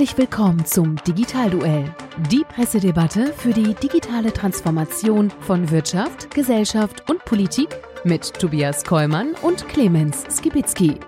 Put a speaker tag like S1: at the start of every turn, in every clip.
S1: Herzlich willkommen zum Digitalduell, die Pressedebatte für die digitale Transformation von Wirtschaft, Gesellschaft und Politik mit Tobias Kollmann und Clemens Skibitzky.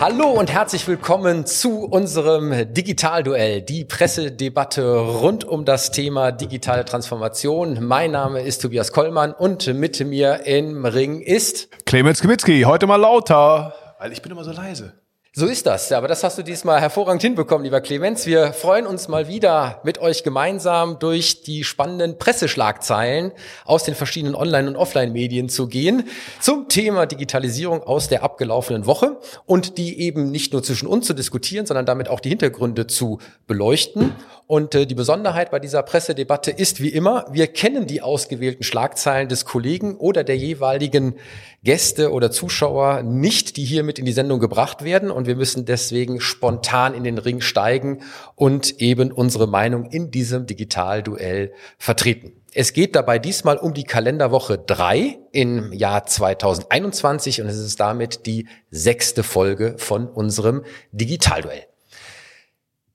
S2: Hallo und herzlich willkommen zu unserem Digitalduell, die Pressedebatte rund um das Thema digitale Transformation. Mein Name ist Tobias Kollmann und mit mir im Ring ist
S3: Clemens Kimitzki, heute mal lauter, weil ich bin immer so leise.
S2: So ist das, aber das hast du diesmal hervorragend hinbekommen, lieber Clemens. Wir freuen uns mal wieder mit euch gemeinsam durch die spannenden Presseschlagzeilen aus den verschiedenen Online- und Offline-Medien zu gehen zum Thema Digitalisierung aus der abgelaufenen Woche und die eben nicht nur zwischen uns zu diskutieren, sondern damit auch die Hintergründe zu beleuchten. Und äh, die Besonderheit bei dieser Pressedebatte ist wie immer, wir kennen die ausgewählten Schlagzeilen des Kollegen oder der jeweiligen Gäste oder Zuschauer nicht, die hier mit in die Sendung gebracht werden. Und wir müssen deswegen spontan in den Ring steigen und eben unsere Meinung in diesem Digitalduell vertreten. Es geht dabei diesmal um die Kalenderwoche drei im Jahr 2021 und es ist damit die sechste Folge von unserem Digitalduell.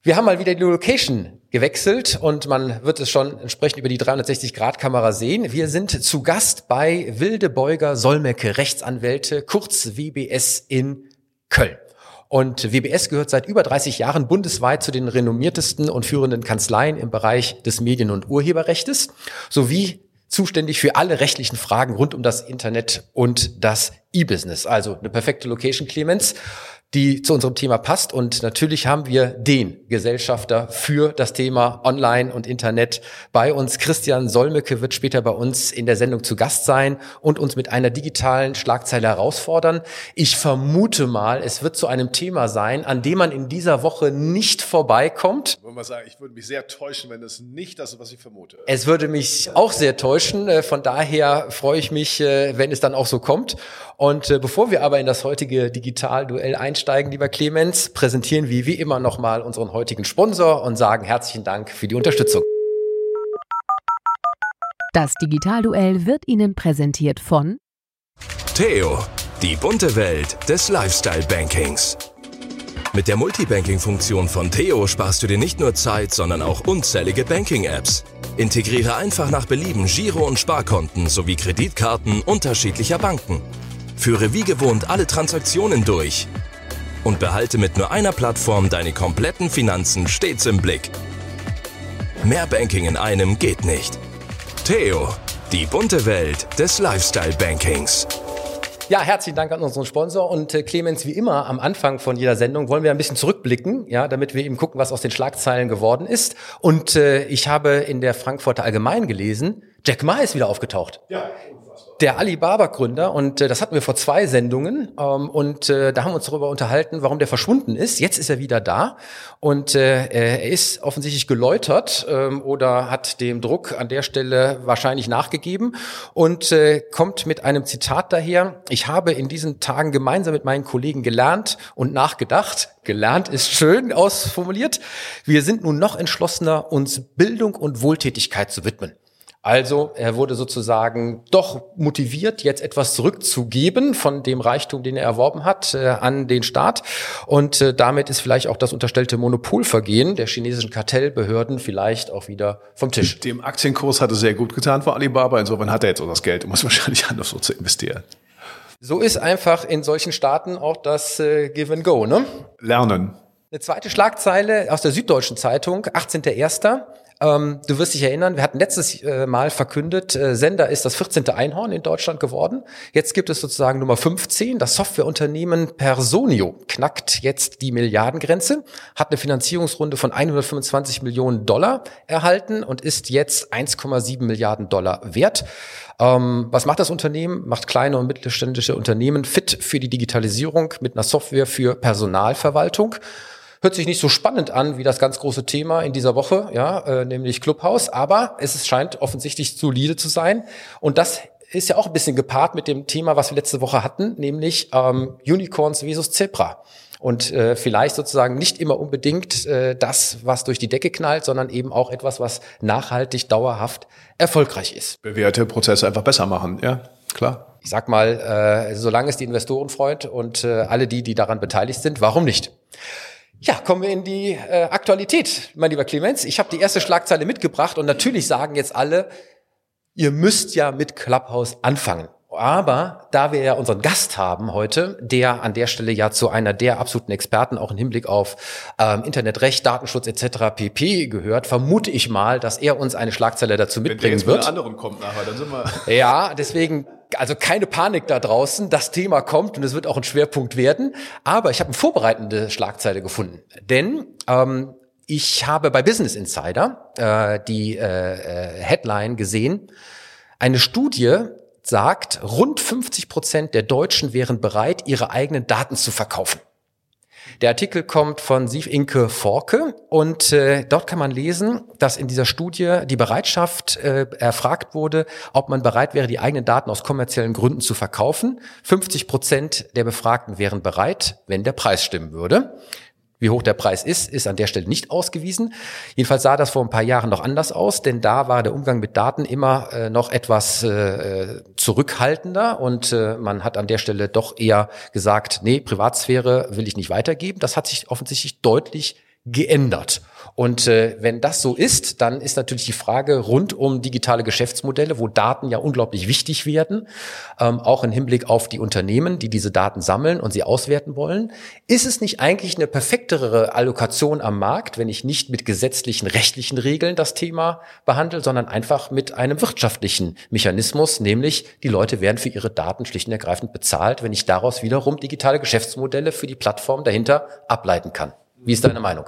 S2: Wir haben mal wieder die Location gewechselt und man wird es schon entsprechend über die 360-Grad-Kamera sehen. Wir sind zu Gast bei Wilde Beuger Solmecke Rechtsanwälte, kurz WBS in Köln. Und WBS gehört seit über 30 Jahren bundesweit zu den renommiertesten und führenden Kanzleien im Bereich des Medien- und Urheberrechtes sowie zuständig für alle rechtlichen Fragen rund um das Internet und das E-Business. Also eine perfekte Location, Clemens die zu unserem Thema passt. Und natürlich haben wir den Gesellschafter für das Thema Online und Internet bei uns. Christian Solmecke wird später bei uns in der Sendung zu Gast sein und uns mit einer digitalen Schlagzeile herausfordern. Ich vermute mal, es wird zu einem Thema sein, an dem man in dieser Woche nicht vorbeikommt.
S3: Ich würde, sagen, ich würde mich sehr täuschen, wenn es nicht das ist, was ich vermute.
S2: Es würde mich auch sehr täuschen. Äh, von daher freue ich mich, äh, wenn es dann auch so kommt. Und äh, bevor wir aber in das heutige Digitalduell einsteigen, lieber Clemens, präsentieren wir wie immer nochmal unseren heutigen Sponsor und sagen herzlichen Dank für die Unterstützung.
S1: Das Digitalduell wird Ihnen präsentiert von
S4: Theo, die bunte Welt des Lifestyle-Bankings. Mit der Multibanking-Funktion von Theo sparst du dir nicht nur Zeit, sondern auch unzählige Banking-Apps. Integriere einfach nach Belieben Giro- und Sparkonten sowie Kreditkarten unterschiedlicher Banken. Führe wie gewohnt alle Transaktionen durch und behalte mit nur einer Plattform deine kompletten Finanzen stets im Blick. Mehr Banking in einem geht nicht. Theo, die bunte Welt des Lifestyle-Bankings.
S2: Ja, herzlichen Dank an unseren Sponsor und äh, Clemens, wie immer am Anfang von jeder Sendung wollen wir ein bisschen zurückblicken, ja, damit wir eben gucken, was aus den Schlagzeilen geworden ist. Und äh, ich habe in der Frankfurter Allgemein gelesen, Jack Ma ist wieder aufgetaucht. Ja der Alibaba-Gründer und äh, das hatten wir vor zwei Sendungen ähm, und äh, da haben wir uns darüber unterhalten, warum der verschwunden ist. Jetzt ist er wieder da und äh, er ist offensichtlich geläutert ähm, oder hat dem Druck an der Stelle wahrscheinlich nachgegeben und äh, kommt mit einem Zitat daher. Ich habe in diesen Tagen gemeinsam mit meinen Kollegen gelernt und nachgedacht. Gelernt ist schön ausformuliert. Wir sind nun noch entschlossener, uns Bildung und Wohltätigkeit zu widmen. Also er wurde sozusagen doch motiviert, jetzt etwas zurückzugeben von dem Reichtum, den er erworben hat, äh, an den Staat. Und äh, damit ist vielleicht auch das unterstellte Monopolvergehen der chinesischen Kartellbehörden vielleicht auch wieder vom Tisch.
S3: Dem Aktienkurs hat es sehr gut getan für Alibaba. Insofern hat er jetzt auch das Geld, um es wahrscheinlich anders so zu investieren.
S2: So ist einfach in solchen Staaten auch das äh, Give and Go, ne?
S3: Lernen.
S2: Eine zweite Schlagzeile aus der Süddeutschen Zeitung, 18.01. Ähm, du wirst dich erinnern, wir hatten letztes äh, Mal verkündet, äh, Sender ist das 14. Einhorn in Deutschland geworden. Jetzt gibt es sozusagen Nummer 15. Das Softwareunternehmen Personio knackt jetzt die Milliardengrenze, hat eine Finanzierungsrunde von 125 Millionen Dollar erhalten und ist jetzt 1,7 Milliarden Dollar wert. Ähm, was macht das Unternehmen? Macht kleine und mittelständische Unternehmen fit für die Digitalisierung mit einer Software für Personalverwaltung. Hört sich nicht so spannend an wie das ganz große Thema in dieser Woche, ja, äh, nämlich Clubhouse, aber es scheint offensichtlich solide zu sein. Und das ist ja auch ein bisschen gepaart mit dem Thema, was wir letzte Woche hatten, nämlich ähm, Unicorns versus Zebra. Und äh, vielleicht sozusagen nicht immer unbedingt äh, das, was durch die Decke knallt, sondern eben auch etwas, was nachhaltig, dauerhaft erfolgreich ist.
S3: Bewährte Prozesse einfach besser machen, ja, klar.
S2: ich sag mal, äh, solange es die Investoren freut und äh, alle die, die daran beteiligt sind, warum nicht? Ja, kommen wir in die äh, Aktualität, mein lieber Clemens. Ich habe die erste Schlagzeile mitgebracht und natürlich sagen jetzt alle, ihr müsst ja mit Clubhouse anfangen. Aber da wir ja unseren Gast haben heute, der an der Stelle ja zu einer der absoluten Experten auch im Hinblick auf ähm, Internetrecht, Datenschutz etc. pp. gehört, vermute ich mal, dass er uns eine Schlagzeile dazu mitbringen Wenn der jetzt wird.
S3: Wenn anderen kommt nachher, dann sind wir.
S2: Ja, deswegen also keine Panik da draußen. Das Thema kommt und es wird auch ein Schwerpunkt werden. Aber ich habe eine vorbereitende Schlagzeile gefunden, denn ähm, ich habe bei Business Insider äh, die äh, äh Headline gesehen. Eine Studie sagt, rund 50 Prozent der Deutschen wären bereit, ihre eigenen Daten zu verkaufen. Der Artikel kommt von Siv Inke Forke und äh, dort kann man lesen, dass in dieser Studie die Bereitschaft äh, erfragt wurde, ob man bereit wäre, die eigenen Daten aus kommerziellen Gründen zu verkaufen. 50 Prozent der Befragten wären bereit, wenn der Preis stimmen würde. Wie hoch der Preis ist, ist an der Stelle nicht ausgewiesen. Jedenfalls sah das vor ein paar Jahren noch anders aus, denn da war der Umgang mit Daten immer äh, noch etwas äh, zurückhaltender und äh, man hat an der Stelle doch eher gesagt, nee, Privatsphäre will ich nicht weitergeben. Das hat sich offensichtlich deutlich geändert. Und äh, wenn das so ist, dann ist natürlich die Frage rund um digitale Geschäftsmodelle, wo Daten ja unglaublich wichtig werden, ähm, auch im Hinblick auf die Unternehmen, die diese Daten sammeln und sie auswerten wollen. Ist es nicht eigentlich eine perfektere Allokation am Markt, wenn ich nicht mit gesetzlichen, rechtlichen Regeln das Thema behandle, sondern einfach mit einem wirtschaftlichen Mechanismus, nämlich die Leute werden für ihre Daten schlicht und ergreifend bezahlt, wenn ich daraus wiederum digitale Geschäftsmodelle für die Plattform dahinter ableiten kann. Wie ist deine Meinung?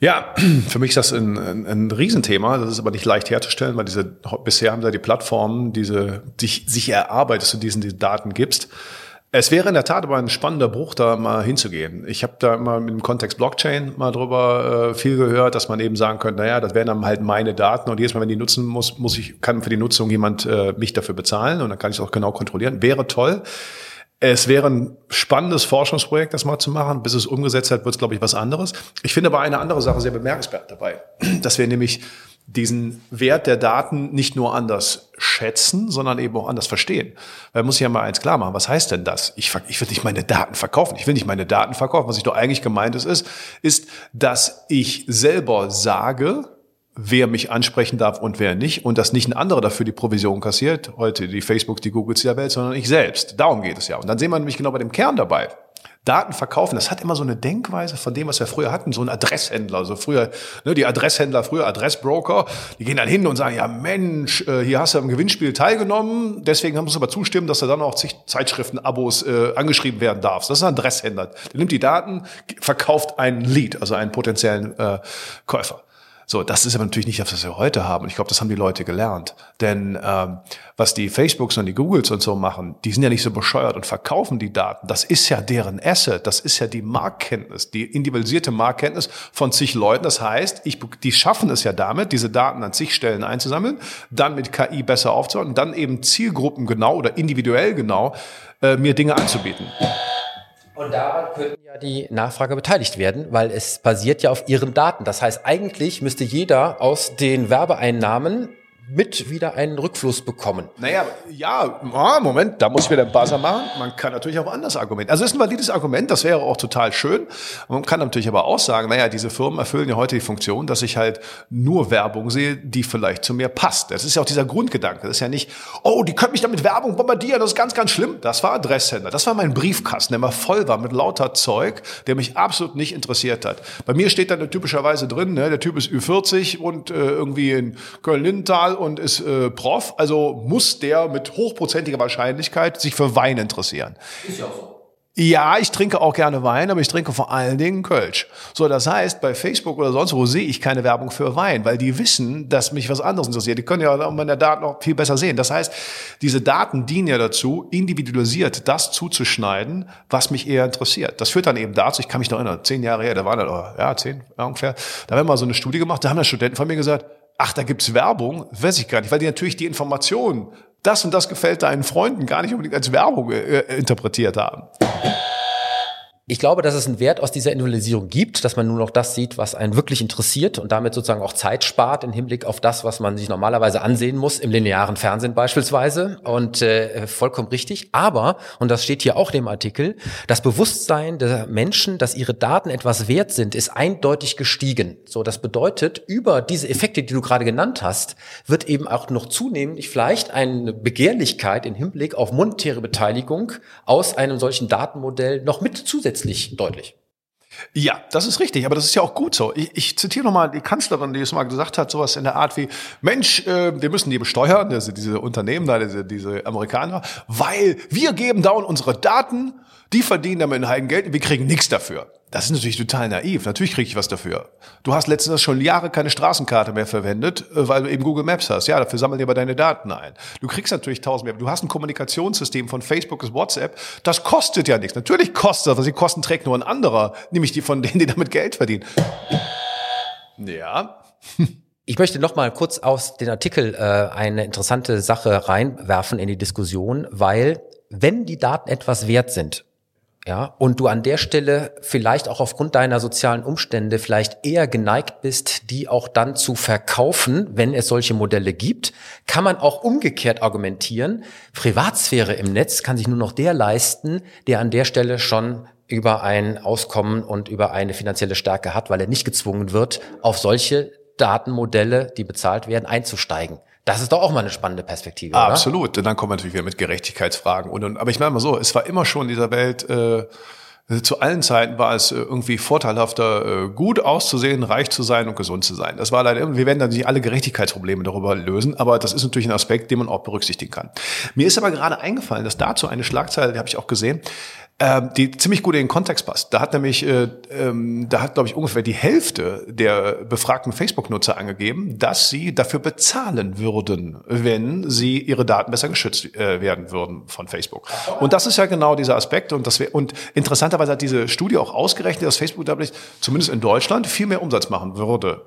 S3: Ja, für mich ist das ein, ein, ein Riesenthema. Das ist aber nicht leicht herzustellen, weil diese bisher haben da die Plattformen, diese sich, sich erarbeitest und diesen die Daten gibst. Es wäre in der Tat aber ein spannender Bruch, da mal hinzugehen. Ich habe da immer dem Kontext Blockchain mal drüber äh, viel gehört, dass man eben sagen könnte, naja, das wären dann halt meine Daten und jedes Mal, wenn die nutzen muss, muss ich, kann für die Nutzung jemand äh, mich dafür bezahlen und dann kann ich es auch genau kontrollieren. Wäre toll. Es wäre ein spannendes Forschungsprojekt, das mal zu machen. Bis es umgesetzt hat, wird es, glaube ich, was anderes. Ich finde aber eine andere Sache sehr bemerkenswert dabei, dass wir nämlich diesen Wert der Daten nicht nur anders schätzen, sondern eben auch anders verstehen. Weil muss ich ja mal eins klar machen. Was heißt denn das? Ich, ich will nicht meine Daten verkaufen. Ich will nicht meine Daten verkaufen. Was ich doch eigentlich gemeint ist, ist, dass ich selber sage, wer mich ansprechen darf und wer nicht und dass nicht ein anderer dafür die Provision kassiert, heute die Facebooks, die Googles der Welt, sondern ich selbst. Darum geht es ja. Und dann sehen wir nämlich genau bei dem Kern dabei. Daten verkaufen, das hat immer so eine Denkweise von dem, was wir früher hatten, so ein Adresshändler. Also früher, ne, die Adresshändler, früher Adressbroker, die gehen dann hin und sagen, ja Mensch, äh, hier hast du am Gewinnspiel teilgenommen, deswegen musst du aber zustimmen, dass du dann auch zig Zeitschriften-Abos äh, angeschrieben werden darfst. Das ist ein Adresshändler. Der nimmt die Daten, verkauft einen Lead, also einen potenziellen äh, Käufer. So, das ist aber natürlich nicht das, was wir heute haben. Ich glaube, das haben die Leute gelernt. Denn ähm, was die Facebooks und die Googles und so machen, die sind ja nicht so bescheuert und verkaufen die Daten. Das ist ja deren Asset. Das ist ja die Marktkenntnis, die individualisierte Marktkenntnis von zig Leuten. Das heißt, ich, die schaffen es ja damit, diese Daten an zig Stellen einzusammeln, dann mit KI besser aufzubauen und dann eben Zielgruppen genau oder individuell genau äh, mir Dinge anzubieten.
S2: Und daran könnten ja die Nachfrage beteiligt werden, weil es basiert ja auf ihren Daten. Das heißt, eigentlich müsste jeder aus den Werbeeinnahmen mit wieder einen Rückfluss bekommen.
S3: Naja, ja, ah, Moment, da muss ich wieder ein Buzzer machen. Man kann natürlich auch anders argumentieren. Also das ist ein valides Argument, das wäre auch total schön. Man kann natürlich aber auch sagen, naja, diese Firmen erfüllen ja heute die Funktion, dass ich halt nur Werbung sehe, die vielleicht zu mir passt. Das ist ja auch dieser Grundgedanke. Das ist ja nicht, oh, die können mich damit Werbung bombardieren, das ist ganz, ganz schlimm. Das war Adresshändler. Das war mein Briefkasten, der immer voll war mit lauter Zeug, der mich absolut nicht interessiert hat. Bei mir steht dann typischerweise drin, ne, der Typ ist Ü40 und äh, irgendwie in Köln-Lindenthal und ist äh, Prof, also muss der mit hochprozentiger Wahrscheinlichkeit sich für Wein interessieren. Ist ja auch so. Ja, ich trinke auch gerne Wein, aber ich trinke vor allen Dingen Kölsch. So, das heißt, bei Facebook oder sonst wo sehe ich keine Werbung für Wein, weil die wissen, dass mich was anderes interessiert. Die können ja meine Daten noch viel besser sehen. Das heißt, diese Daten dienen ja dazu, individualisiert das zuzuschneiden, was mich eher interessiert. Das führt dann eben dazu, ich kann mich noch erinnern, zehn Jahre her, da waren da, ja, zehn ungefähr, da haben wir mal so eine Studie gemacht, da haben da Studenten von mir gesagt, ach, da gibt's Werbung, weiß ich gar nicht, weil die natürlich die Informationen, das und das gefällt deinen Freunden gar nicht unbedingt als Werbung äh, interpretiert haben.
S2: Ich glaube, dass es einen Wert aus dieser Individualisierung gibt, dass man nur noch das sieht, was einen wirklich interessiert und damit sozusagen auch Zeit spart im Hinblick auf das, was man sich normalerweise ansehen muss, im linearen Fernsehen beispielsweise. Und äh, vollkommen richtig. Aber, und das steht hier auch in dem Artikel, das Bewusstsein der Menschen, dass ihre Daten etwas wert sind, ist eindeutig gestiegen. So, das bedeutet, über diese Effekte, die du gerade genannt hast, wird eben auch noch zunehmend vielleicht eine Begehrlichkeit im Hinblick auf monetäre Beteiligung aus einem solchen Datenmodell noch mit zusätzlich zusätzlich deutlich.
S3: Ja, das ist richtig, aber das ist ja auch gut so. Ich, ich zitiere nochmal die Kanzlerin, die es mal gesagt hat, sowas in der Art wie, Mensch, äh, wir müssen die besteuern, also diese Unternehmen da, diese, diese Amerikaner, weil wir geben down unsere Daten, die verdienen damit ein Geld und wir kriegen nichts dafür. Das ist natürlich total naiv. Natürlich kriege ich was dafür. Du hast letztens schon Jahre keine Straßenkarte mehr verwendet, äh, weil du eben Google Maps hast. Ja, dafür sammeln die aber deine Daten ein. Du kriegst natürlich tausend mehr. Du hast ein Kommunikationssystem von Facebook, das WhatsApp. Das kostet ja nichts. Natürlich kostet das, was die Kosten trägt nur ein anderer, nämlich die von denen, die damit Geld verdienen.
S2: Ja. Ich möchte noch mal kurz aus den Artikel äh, eine interessante Sache reinwerfen in die Diskussion, weil wenn die Daten etwas wert sind, ja, und du an der Stelle vielleicht auch aufgrund deiner sozialen Umstände vielleicht eher geneigt bist, die auch dann zu verkaufen, wenn es solche Modelle gibt, kann man auch umgekehrt argumentieren. Privatsphäre im Netz kann sich nur noch der leisten, der an der Stelle schon über ein Auskommen und über eine finanzielle Stärke hat, weil er nicht gezwungen wird, auf solche Datenmodelle, die bezahlt werden, einzusteigen. Das ist doch auch mal eine spannende Perspektive.
S3: Ah, absolut. Und dann kommen wir natürlich wieder mit Gerechtigkeitsfragen. Und, und, aber ich meine mal so, es war immer schon in dieser Welt, äh, zu allen Zeiten war es äh, irgendwie vorteilhafter, äh, gut auszusehen, reich zu sein und gesund zu sein. Das war leider, wir werden dann nicht alle Gerechtigkeitsprobleme darüber lösen, aber das ist natürlich ein Aspekt, den man auch berücksichtigen kann. Mir ist aber gerade eingefallen, dass dazu eine Schlagzeile, die habe ich auch gesehen, die ziemlich gut in den Kontext passt. Da hat nämlich, äh, ähm, da hat glaube ich ungefähr die Hälfte der befragten Facebook-Nutzer angegeben, dass sie dafür bezahlen würden, wenn sie ihre Daten besser geschützt äh, werden würden von Facebook. Und das ist ja genau dieser Aspekt und das wär, und interessanterweise hat diese Studie auch ausgerechnet, dass Facebook dadurch zumindest in Deutschland viel mehr Umsatz machen würde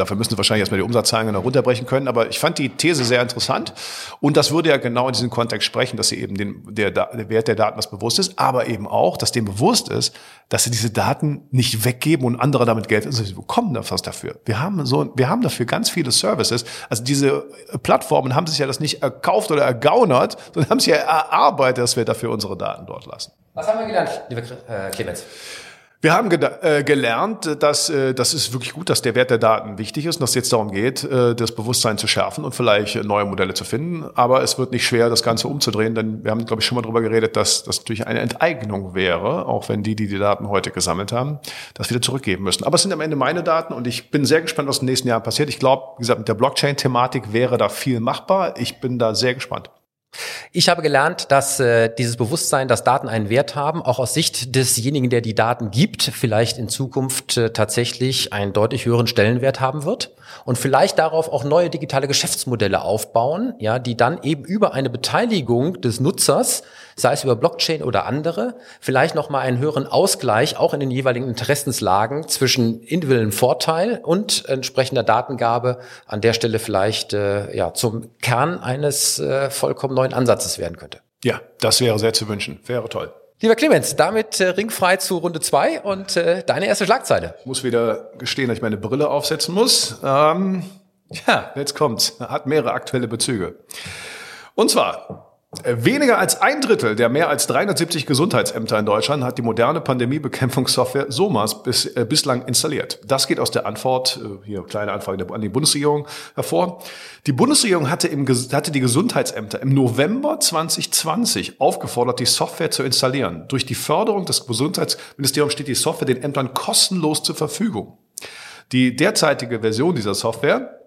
S3: Dafür müssen Sie wahrscheinlich erstmal die Umsatzzahlen noch runterbrechen können. Aber ich fand die These sehr interessant. Und das würde ja genau in diesem Kontext sprechen, dass sie eben den, der, der Wert der Daten was bewusst ist, aber eben auch, dass dem bewusst ist, dass sie diese Daten nicht weggeben und andere damit Geld, also sie bekommen da was dafür. Wir haben so, wir haben dafür ganz viele Services. Also diese Plattformen haben sich ja das nicht erkauft oder ergaunert, sondern haben sich ja erarbeitet, dass wir dafür unsere Daten dort lassen.
S2: Was haben wir gelernt, lieber äh, Clemens?
S3: Wir haben äh, gelernt, dass äh, das ist wirklich gut, dass der Wert der Daten wichtig ist und dass es jetzt darum geht, äh, das Bewusstsein zu schärfen und vielleicht neue Modelle zu finden. Aber es wird nicht schwer, das Ganze umzudrehen, denn wir haben, glaube ich, schon mal darüber geredet, dass das natürlich eine Enteignung wäre, auch wenn die, die die Daten heute gesammelt haben, das wieder zurückgeben müssen. Aber es sind am Ende meine Daten und ich bin sehr gespannt, was in den nächsten Jahren passiert. Ich glaube, wie gesagt, mit der Blockchain-Thematik wäre da viel machbar. Ich bin da sehr gespannt.
S2: Ich habe gelernt, dass äh, dieses Bewusstsein, dass Daten einen Wert haben, auch aus Sicht desjenigen, der die Daten gibt, vielleicht in Zukunft äh, tatsächlich einen deutlich höheren Stellenwert haben wird und vielleicht darauf auch neue digitale Geschäftsmodelle aufbauen, ja, die dann eben über eine Beteiligung des Nutzers, sei es über Blockchain oder andere, vielleicht noch mal einen höheren Ausgleich auch in den jeweiligen Interessenslagen zwischen individuellen Vorteil und entsprechender Datengabe an der Stelle vielleicht äh, ja zum Kern eines äh, vollkommen neuen Ansatzes werden könnte.
S3: Ja, das wäre sehr zu wünschen. Wäre toll.
S2: Lieber Clemens, damit äh, ringfrei zu Runde zwei und äh, deine erste Schlagzeile.
S3: Ich muss wieder gestehen, dass ich meine Brille aufsetzen muss. Ähm, ja, jetzt kommt's. Hat mehrere aktuelle Bezüge. Und zwar Weniger als ein Drittel der mehr als 370 Gesundheitsämter in Deutschland hat die moderne Pandemiebekämpfungssoftware SOMAS bis, äh, bislang installiert. Das geht aus der Antwort, äh, hier kleine Anfrage an die Bundesregierung hervor. Die Bundesregierung hatte, im, hatte die Gesundheitsämter im November 2020 aufgefordert, die Software zu installieren. Durch die Förderung des Gesundheitsministeriums steht die Software den Ämtern kostenlos zur Verfügung. Die derzeitige Version dieser Software äh,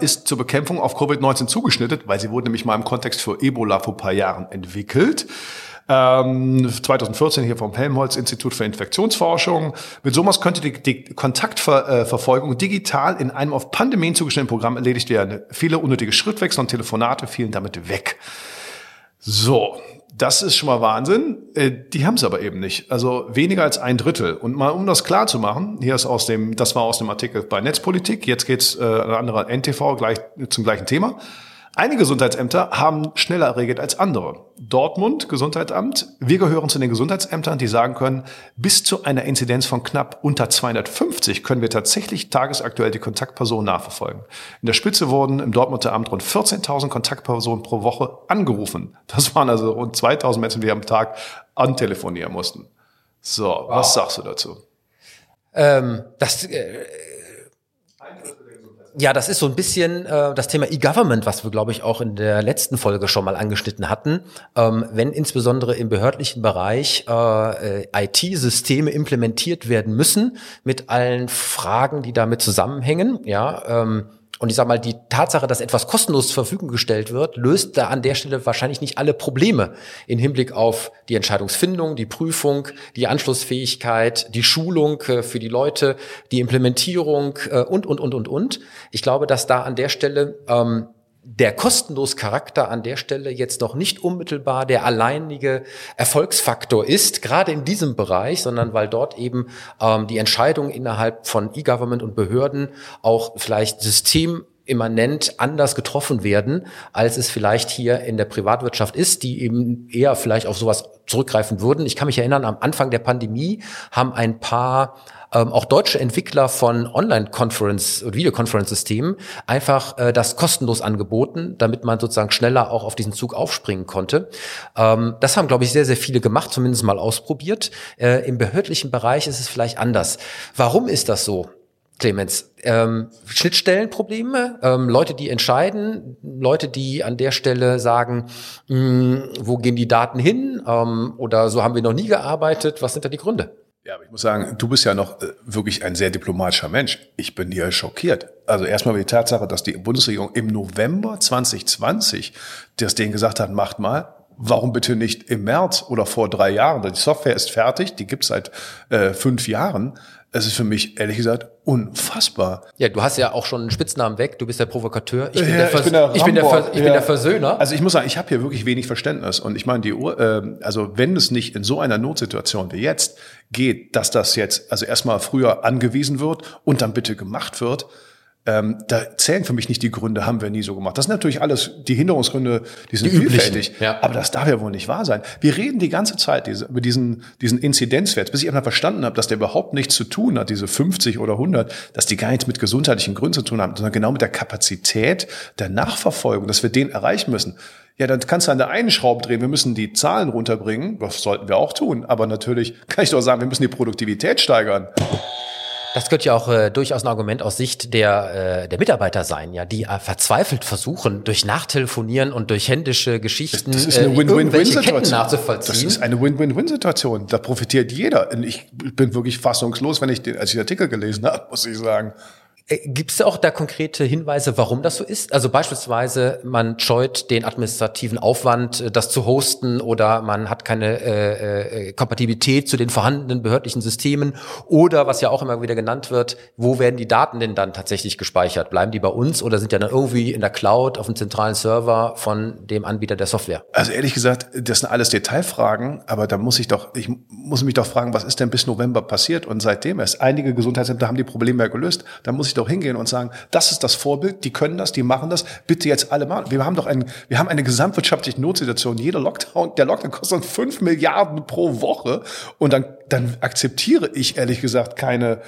S3: ist zur Bekämpfung auf Covid-19 zugeschnitten, weil sie wurde nämlich mal im Kontext für Ebola vor paar Jahren entwickelt. 2014 ähm, hier vom Helmholtz-Institut für Infektionsforschung. Mit SOMAS könnte die, die Kontaktverfolgung digital in einem auf Pandemien zugeschnittenen Programm erledigt werden. Viele unnötige Schrittwechsel und Telefonate fielen damit weg. So, das ist schon mal Wahnsinn. Äh, die haben es aber eben nicht. Also weniger als ein Drittel. Und mal um das klar zu machen, hier ist aus dem, das war aus dem Artikel bei Netzpolitik, jetzt geht's äh, ein anderer NTV gleich zum gleichen Thema. Einige Gesundheitsämter haben schneller reagiert als andere. Dortmund, Gesundheitsamt. Wir gehören zu den Gesundheitsämtern, die sagen können, bis zu einer Inzidenz von knapp unter 250 können wir tatsächlich tagesaktuell die Kontaktpersonen nachverfolgen. In der Spitze wurden im Dortmunder Amt rund 14.000 Kontaktpersonen pro Woche angerufen. Das waren also rund 2.000 Menschen, die am Tag antelefonieren mussten. So, wow. was sagst du dazu?
S2: Ähm, das äh, ja, das ist so ein bisschen äh, das Thema E-Government, was wir, glaube ich, auch in der letzten Folge schon mal angeschnitten hatten. Ähm, wenn insbesondere im behördlichen Bereich äh, IT-Systeme implementiert werden müssen, mit allen Fragen, die damit zusammenhängen, ja, ähm, und ich sage mal, die Tatsache, dass etwas kostenlos zur Verfügung gestellt wird, löst da an der Stelle wahrscheinlich nicht alle Probleme in Hinblick auf die Entscheidungsfindung, die Prüfung, die Anschlussfähigkeit, die Schulung äh, für die Leute, die Implementierung äh, und, und, und, und, und. Ich glaube, dass da an der Stelle ähm, der kostenlos Charakter an der Stelle jetzt noch nicht unmittelbar der alleinige Erfolgsfaktor ist, gerade in diesem Bereich, sondern weil dort eben ähm, die Entscheidungen innerhalb von E-Government und Behörden auch vielleicht systemimmanent anders getroffen werden, als es vielleicht hier in der Privatwirtschaft ist, die eben eher vielleicht auf sowas zurückgreifen würden. Ich kann mich erinnern, am Anfang der Pandemie haben ein paar ähm, auch deutsche Entwickler von Online-Conference- und Videoconference-Systemen einfach äh, das kostenlos angeboten, damit man sozusagen schneller auch auf diesen Zug aufspringen konnte. Ähm, das haben, glaube ich, sehr, sehr viele gemacht, zumindest mal ausprobiert. Äh, Im behördlichen Bereich ist es vielleicht anders. Warum ist das so? Clemens, ähm, Schnittstellenprobleme, ähm, Leute, die entscheiden, Leute, die an der Stelle sagen, mh, hm, wo gehen die Daten hin ähm, oder so haben wir noch nie gearbeitet. Was sind da die Gründe?
S3: Ja, aber ich muss sagen, du bist ja noch äh, wirklich ein sehr diplomatischer Mensch. Ich bin hier schockiert. Also erstmal die Tatsache, dass die Bundesregierung im November 2020 das denen gesagt hat, macht mal. Warum bitte nicht im März oder vor drei Jahren? Die Software ist fertig, die gibt's seit äh, fünf Jahren. Es ist für mich, ehrlich gesagt, unfassbar.
S2: Ja, du hast ja auch schon einen Spitznamen weg. Du bist der Provokateur. Ich bin, ja, der, ich bin, der, ich bin, der, Vers ich ja. bin der Versöhner.
S3: Also ich muss sagen, ich habe hier wirklich wenig Verständnis. Und ich meine, die Uhr, äh, also wenn es nicht in so einer Notsituation wie jetzt geht, dass das jetzt also erstmal früher angewiesen wird und dann bitte gemacht wird, ähm, da zählen für mich nicht die Gründe, haben wir nie so gemacht. Das sind natürlich alles die Hinderungsgründe, die sind die vielfältig. Ja. Aber das darf ja wohl nicht wahr sein. Wir reden die ganze Zeit diese, über diesen, diesen Inzidenzwert, bis ich einmal verstanden habe, dass der überhaupt nichts zu tun hat, diese 50 oder 100, dass die gar nichts mit gesundheitlichen Gründen zu tun haben, sondern genau mit der Kapazität der Nachverfolgung, dass wir den erreichen müssen. Ja, dann kannst du an der einen Schraube drehen, wir müssen die Zahlen runterbringen, das sollten wir auch tun, aber natürlich kann ich doch sagen, wir müssen die Produktivität steigern.
S2: Das könnte ja auch äh, durchaus ein Argument aus Sicht der, äh, der Mitarbeiter sein, ja, die äh, verzweifelt versuchen, durch Nachtelefonieren und durch händische Geschichten das, ist eine Win -Win -Win -Situation. nachzuvollziehen.
S3: Das ist eine Win-Win-Win-Situation. Da profitiert jeder. Und ich bin wirklich fassungslos, wenn ich den, als ich den Artikel gelesen habe, muss ich sagen.
S2: Äh, Gibt es auch da konkrete Hinweise, warum das so ist? Also beispielsweise, man scheut den administrativen Aufwand, äh, das zu hosten, oder man hat keine äh, äh, Kompatibilität zu den vorhandenen behördlichen Systemen, oder was ja auch immer wieder genannt wird, wo werden die Daten denn dann tatsächlich gespeichert? Bleiben die bei uns oder sind die dann irgendwie in der Cloud auf dem zentralen Server von dem Anbieter der Software?
S3: Also ehrlich gesagt, das sind alles Detailfragen, aber da muss ich doch, ich muss mich doch fragen, was ist denn bis November passiert? Und seitdem erst einige Gesundheitsämter haben die Probleme ja gelöst. Da muss ich doch doch hingehen und sagen, das ist das Vorbild, die können das, die machen das, bitte jetzt alle machen. Wir haben doch ein, wir haben eine gesamtwirtschaftliche Notsituation. Jeder Lockdown, der Lockdown kostet fünf Milliarden pro Woche und dann, dann akzeptiere ich ehrlich gesagt keine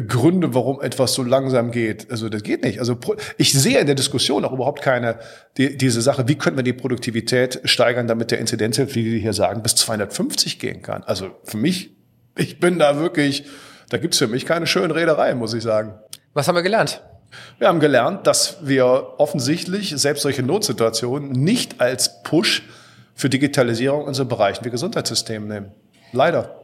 S3: Gründe, warum etwas so langsam geht. Also das geht nicht. Also ich sehe in der Diskussion auch überhaupt keine die, diese Sache, wie können wir die Produktivität steigern, damit der Inzidenz, wie die hier sagen, bis 250 gehen kann. Also für mich, ich bin da wirklich, da gibt's für mich keine schönen Redereien, muss ich sagen.
S2: Was haben wir gelernt?
S3: Wir haben gelernt, dass wir offensichtlich selbst solche Notsituationen nicht als Push für Digitalisierung in so Bereichen wie Gesundheitssystem nehmen. Leider.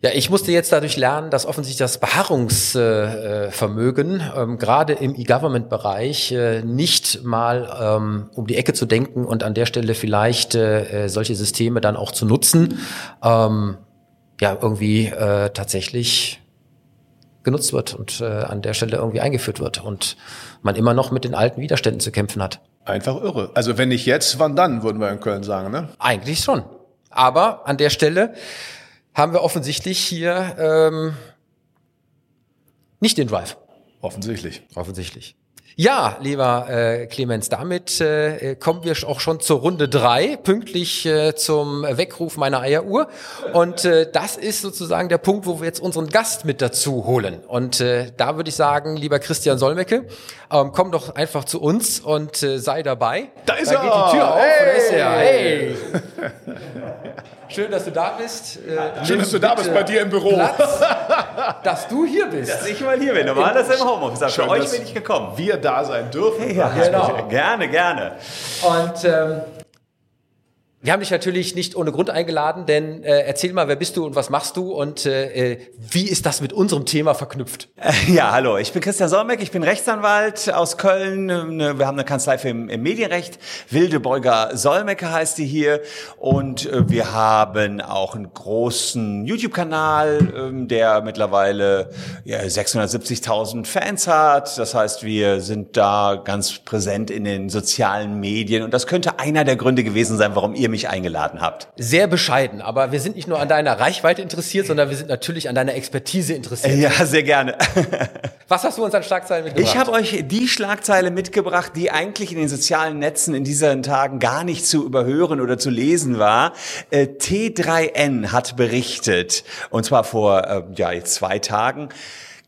S2: Ja, ich musste jetzt dadurch lernen, dass offensichtlich das Beharrungsvermögen äh, ähm, gerade im E-Government-Bereich äh, nicht mal ähm, um die Ecke zu denken und an der Stelle vielleicht äh, solche Systeme dann auch zu nutzen, ähm, ja irgendwie äh, tatsächlich genutzt wird und äh, an der Stelle irgendwie eingeführt wird und man immer noch mit den alten Widerständen zu kämpfen hat.
S3: Einfach irre. Also wenn nicht jetzt, wann dann, würden wir in Köln sagen, ne?
S2: Eigentlich schon. Aber an der Stelle haben wir offensichtlich hier ähm, nicht den Drive.
S3: Offensichtlich.
S2: Offensichtlich. Ja, lieber äh, Clemens, damit äh, kommen wir auch schon zur Runde drei, pünktlich äh, zum Weckruf meiner Eieruhr. Und äh, das ist sozusagen der Punkt, wo wir jetzt unseren Gast mit dazu holen. Und äh, da würde ich sagen, lieber Christian Solmecke, ähm, komm doch einfach zu uns und äh, sei dabei.
S3: Da ist
S2: da
S3: er!
S2: geht die Tür auf,
S3: Hey!
S2: da ist er. Hey! Schön, dass du da bist. Äh,
S3: Schön, dass du da bist bei dir im Büro.
S2: Platz, dass du hier bist.
S5: Dass ich mal hier bin. Normal ist er im Homeoffice. Aber
S3: Schön,
S5: für euch bin ich gekommen.
S3: Wir da sein dürfen.
S5: Ja,
S2: Genau.
S5: gerne, gerne.
S2: Und ähm, wir haben dich natürlich nicht ohne Grund eingeladen, denn äh, erzähl mal, wer bist du und was machst du und äh, äh, wie ist das mit unserem Thema verknüpft?
S5: Äh, Ja, hallo, ich bin Christian Solmeck, ich bin Rechtsanwalt aus Köln. Ne, Wir haben eine Kanzlei für im, im Medienrecht. Wildebeuger Solmecke heißt die hier. Und äh, wir haben auch einen großen YouTube-Kanal, ähm, der mittlerweile ja, 670.000 Fans hat. Das heißt, wir sind da ganz präsent in den sozialen Medien. Und das könnte einer der Gründe gewesen sein, warum ihr mich eingeladen habt.
S2: Sehr bescheiden, aber wir sind nicht nur an deiner Reichweite interessiert, sondern wir sind natürlich an deiner Expertise interessiert.
S5: Ja, sehr gerne.
S2: Was hast du uns an Schlagzeilen mitgebracht?
S5: Ich habe euch die Schlagzeile mitgebracht, die eigentlich in den sozialen Netzen in diesen Tagen gar nicht zu überhören oder zu lesen war. Äh, T3N hat berichtet, und zwar vor äh, ja, jetzt zwei Tagen,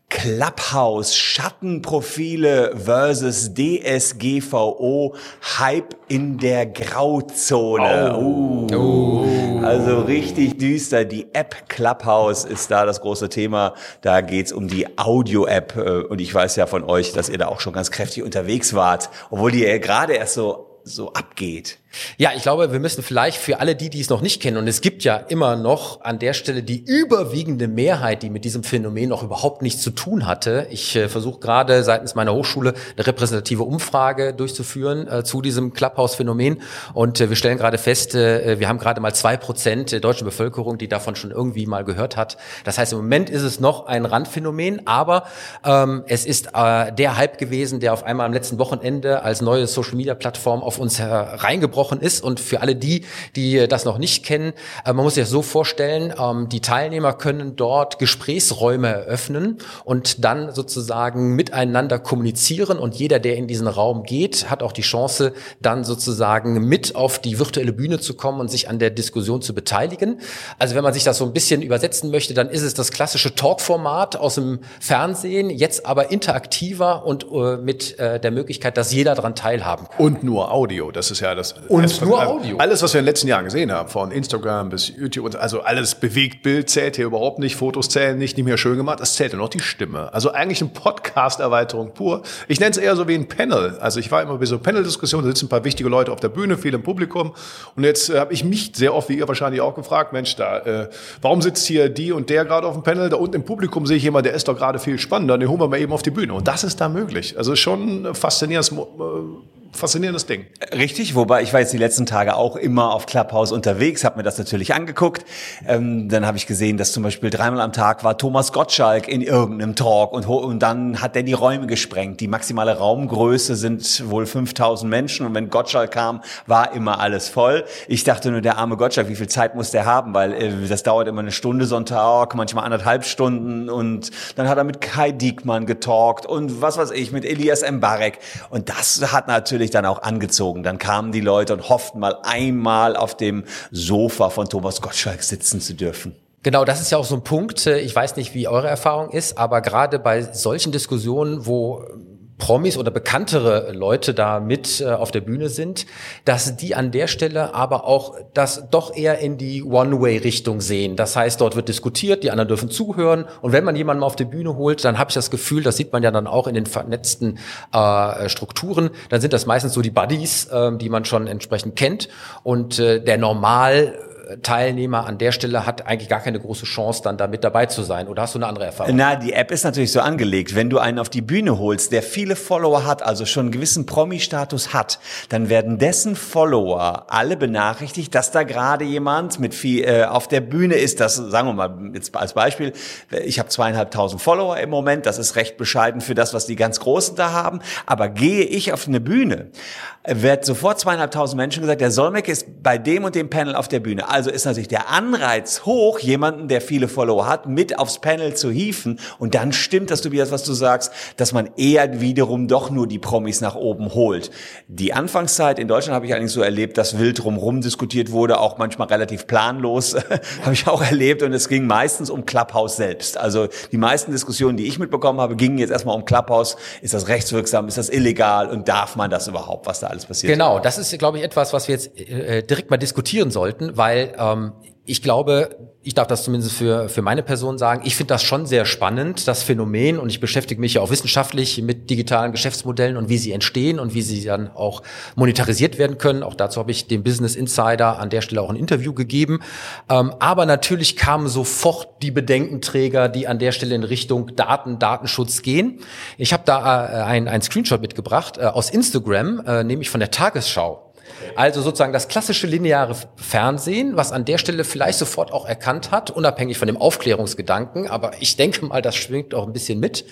S5: Clubhouse, Schattenprofile versus DSGVO, Hype in der Grauzone. Uh. Also richtig düster. Die App Clubhouse ist da das große Thema. Da geht's um die Audio-App. äh, Und ich weiß ja von euch, dass ihr da auch schon ganz kräftig unterwegs wart, obwohl die ja gerade erst so so abgeht.
S2: Ja, ich glaube, wir müssen vielleicht für alle die, die es noch nicht kennen, und es gibt ja immer noch an der Stelle die überwiegende Mehrheit, die mit diesem Phänomen noch überhaupt nichts zu tun hatte. Ich äh, versuche gerade seitens meiner Hochschule eine repräsentative Umfrage durchzuführen äh, zu diesem Clubhouse-Phänomen. Und äh, wir stellen gerade fest, äh, wir haben gerade mal zwei Prozent der deutschen Bevölkerung, die davon schon irgendwie mal gehört hat. Das heißt, im Moment ist es noch ein Randphänomen, aber ähm, es ist äh, der Hype gewesen, der auf einmal am letzten Wochenende als neue Social-Media-Plattform auf uns hereingebrochen ist. Und für alle die, die das noch nicht kennen, äh, man muss sich das so vorstellen, ähm, die Teilnehmer können dort Gesprächsräume eröffnen und dann sozusagen miteinander kommunizieren. Und jeder, der in diesen Raum geht, hat auch die Chance, dann sozusagen mit auf die virtuelle Bühne zu kommen und sich an der Diskussion zu beteiligen. Also wenn man sich das so ein bisschen übersetzen möchte, dann ist es das klassische Talk-Format aus dem Fernsehen, jetzt aber interaktiver und äh, mit äh, der Möglichkeit, dass jeder daran teilhaben kann.
S3: Und nur Audio, das ist ja das. Das-
S2: nur Audio.
S3: Alles, was wir in den letzten Jahren gesehen haben, von Instagram bis YouTube, und also alles bewegt Bild zählt hier überhaupt nicht, Fotos zählen nicht, nicht mehr schön gemacht, es zählt nur noch die Stimme. Also eigentlich eine Podcast-Erweiterung pur. Ich nenne es eher so wie ein Panel. Also ich war immer bei so Panel-Diskussionen, da sitzen ein paar wichtige Leute auf der Bühne, viel im Publikum. Und jetzt äh, habe ich mich sehr oft, wie ihr wahrscheinlich auch gefragt, Mensch, da, äh, warum sitzt hier die und der gerade auf dem Panel? Da unten im Publikum sehe ich jemanden, der ist doch gerade viel spannender, den holen wir mal eben auf die Bühne. Und das ist da möglich. Also schon ein faszinierendes, Ding.
S5: Richtig, wobei ich war jetzt die letzten Tage auch immer auf Clubhouse unterwegs, habe mir das natürlich angeguckt. Ähm, dann habe ich gesehen, dass zum Beispiel dreimal am Tag war Thomas Gottschalk in irgendeinem Talk und, und dann hat er die Räume gesprengt. Die maximale Raumgröße sind wohl 5000 Menschen und wenn Gottschalk kam, war immer alles voll. Ich dachte nur, der arme Gottschalk, wie viel Zeit muss der haben, weil äh, das dauert immer eine Stunde so ein Talk, manchmal anderthalb Stunden und dann hat er mit Kai Diekmann getalkt und was weiß ich, mit Elias Mbarek und das hat natürlich dann auch angezogen. Dann kamen die Leute und hofften mal einmal auf dem Sofa von Thomas Gottschalk sitzen zu dürfen.
S2: Genau, das ist ja auch so ein Punkt. Ich weiß nicht, wie eure Erfahrung ist, aber gerade bei solchen Diskussionen, wo Promis oder bekanntere Leute da mit äh, auf der Bühne sind, dass die an der Stelle aber auch das doch eher in die One-Way-Richtung sehen. Das heißt, dort wird diskutiert, die anderen dürfen zuhören und wenn man jemanden mal auf die Bühne holt, dann habe ich das Gefühl, das sieht man ja dann auch in den vernetzten äh, Strukturen, dann sind das meistens so die Buddies, äh, die man schon entsprechend kennt und äh, der Normal Teilnehmer an der Stelle hat eigentlich gar keine große Chance, dann da mit dabei zu sein. Oder hast du eine andere Erfahrung?
S5: Na, die App ist natürlich so angelegt. Wenn du einen auf die Bühne holst, der viele Follower hat, also schon einen gewissen Promi-Status hat, dann werden dessen Follower alle benachrichtigt, dass da gerade jemand mit viel äh, auf der Bühne ist. Das sagen wir mal jetzt als Beispiel. Ich habe zweieinhalbtausend Follower im Moment. Das ist recht bescheiden für das, was die ganz Großen da haben. Aber gehe ich auf eine Bühne, wird sofort zweieinhalbtausend Menschen gesagt, der Solmecke ist bei dem und dem Panel auf der Bühne. Also ist natürlich der Anreiz hoch, jemanden, der viele Follower hat, mit aufs Panel zu hieven. Und dann stimmt das, Tobias, was du sagst, dass man eher wiederum doch nur die Promis nach oben holt. Die Anfangszeit in Deutschland habe ich eigentlich so erlebt, dass wild drumherum diskutiert wurde, auch manchmal relativ planlos, habe ich auch erlebt. Und es ging meistens um Clubhouse selbst. Also die meisten Diskussionen, die ich mitbekommen habe, gingen jetzt erstmal um Clubhouse. Ist das rechtswirksam? Ist das illegal? Und darf man das überhaupt, was da alles passiert?
S2: Genau, das ist, glaube ich, etwas, was wir jetzt äh, direkt mal diskutieren sollten, weil ähm, ich glaube, ich darf das zumindest für, für meine Person sagen, ich finde das schon sehr spannend, das Phänomen, und ich beschäftige mich ja auch wissenschaftlich mit digitalen Geschäftsmodellen und wie sie entstehen und wie sie dann auch monetarisiert werden können. Auch dazu habe ich dem Business Insider an der Stelle auch ein Interview gegeben. Ähm, aber natürlich kamen sofort die Bedenkenträger, die an der Stelle in Richtung Daten, Datenschutz gehen. Ich habe da äh, ein, ein Screenshot mitgebracht äh, aus Instagram, äh, nämlich von der Tagesschau. Also sozusagen das klassische lineare Fernsehen, was an der Stelle vielleicht sofort auch erkannt hat, unabhängig von dem Aufklärungsgedanken, aber ich denke mal, das schwingt auch ein bisschen mit.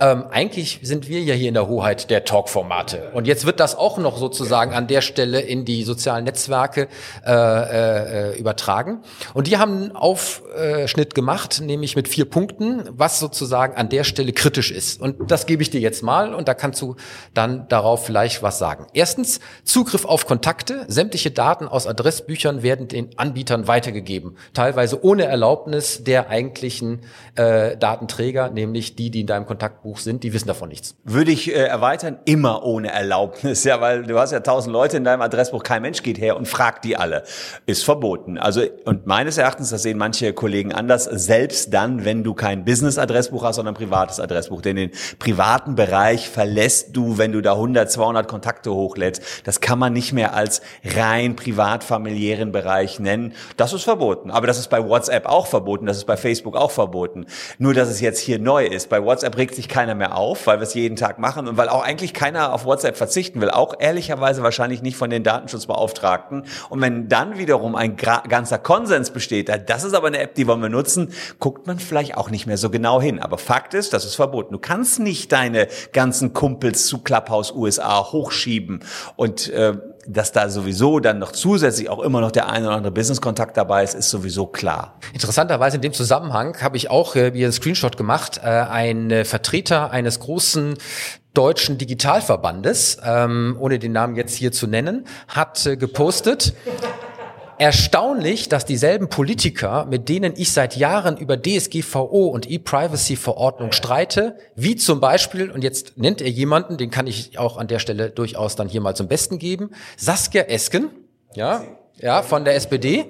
S2: Ähm, eigentlich sind wir ja hier in der Hoheit der Talk-Formate. Und jetzt wird das auch noch sozusagen an der Stelle in die sozialen Netzwerke äh, äh, übertragen. Und die haben einen Aufschnitt gemacht, nämlich mit vier Punkten, was sozusagen an der Stelle kritisch ist. Und das gebe ich dir jetzt mal und da kannst du dann darauf vielleicht was sagen. Erstens, Zugriff auf Kontakte. Sämtliche Daten aus Adressbüchern werden den Anbietern weitergegeben. Teilweise ohne Erlaubnis der eigentlichen äh, Datenträger, nämlich die, die in deinem Kontaktbuch Buch sind, die wissen davon nichts.
S5: Würde ich äh, erweitern, immer ohne Erlaubnis, ja, weil du hast ja tausend Leute in deinem Adressbuch, kein Mensch geht her und fragt die alle. Ist verboten. Also, und meines Erachtens, das sehen manche Kollegen anders, selbst dann, wenn du kein Business-Adressbuch hast, sondern ein privates Adressbuch. Denn den privaten Bereich verlässt du, wenn du da 100, 200 Kontakte hochlädst. Das kann man nicht mehr als rein privat-familiären Bereich nennen. Das ist verboten. Aber das ist bei WhatsApp auch verboten. Das ist bei Facebook auch verboten. Nur, dass es jetzt hier neu ist. Bei WhatsApp regt sich keiner mehr auf, weil wir es jeden Tag machen und weil auch eigentlich keiner auf WhatsApp verzichten will. Auch ehrlicherweise wahrscheinlich nicht von den Datenschutzbeauftragten. Und wenn dann wiederum ein ganzer Konsens besteht, das ist aber eine App, die wollen wir nutzen, guckt man vielleicht auch nicht mehr so genau hin. Aber Fakt ist, das ist verboten. Du kannst nicht deine ganzen Kumpels zu Clubhouse USA hochschieben und äh, dass da sowieso dann noch zusätzlich auch immer noch der eine oder andere Business-Kontakt dabei ist, ist sowieso klar.
S2: Interessanterweise in dem Zusammenhang habe ich auch äh, wie ein Screenshot gemacht. Äh, ein äh, Vertreter eines großen deutschen Digitalverbandes, ähm, ohne den Namen jetzt hier zu nennen, hat äh, gepostet. Erstaunlich, dass dieselben Politiker, mit denen ich seit Jahren über DSGVO und E-Privacy-Verordnung streite, wie zum Beispiel, und jetzt nennt er jemanden, den kann ich auch an der Stelle durchaus dann hier mal zum Besten geben, Saskia Esken, ja, ja, von der SPD,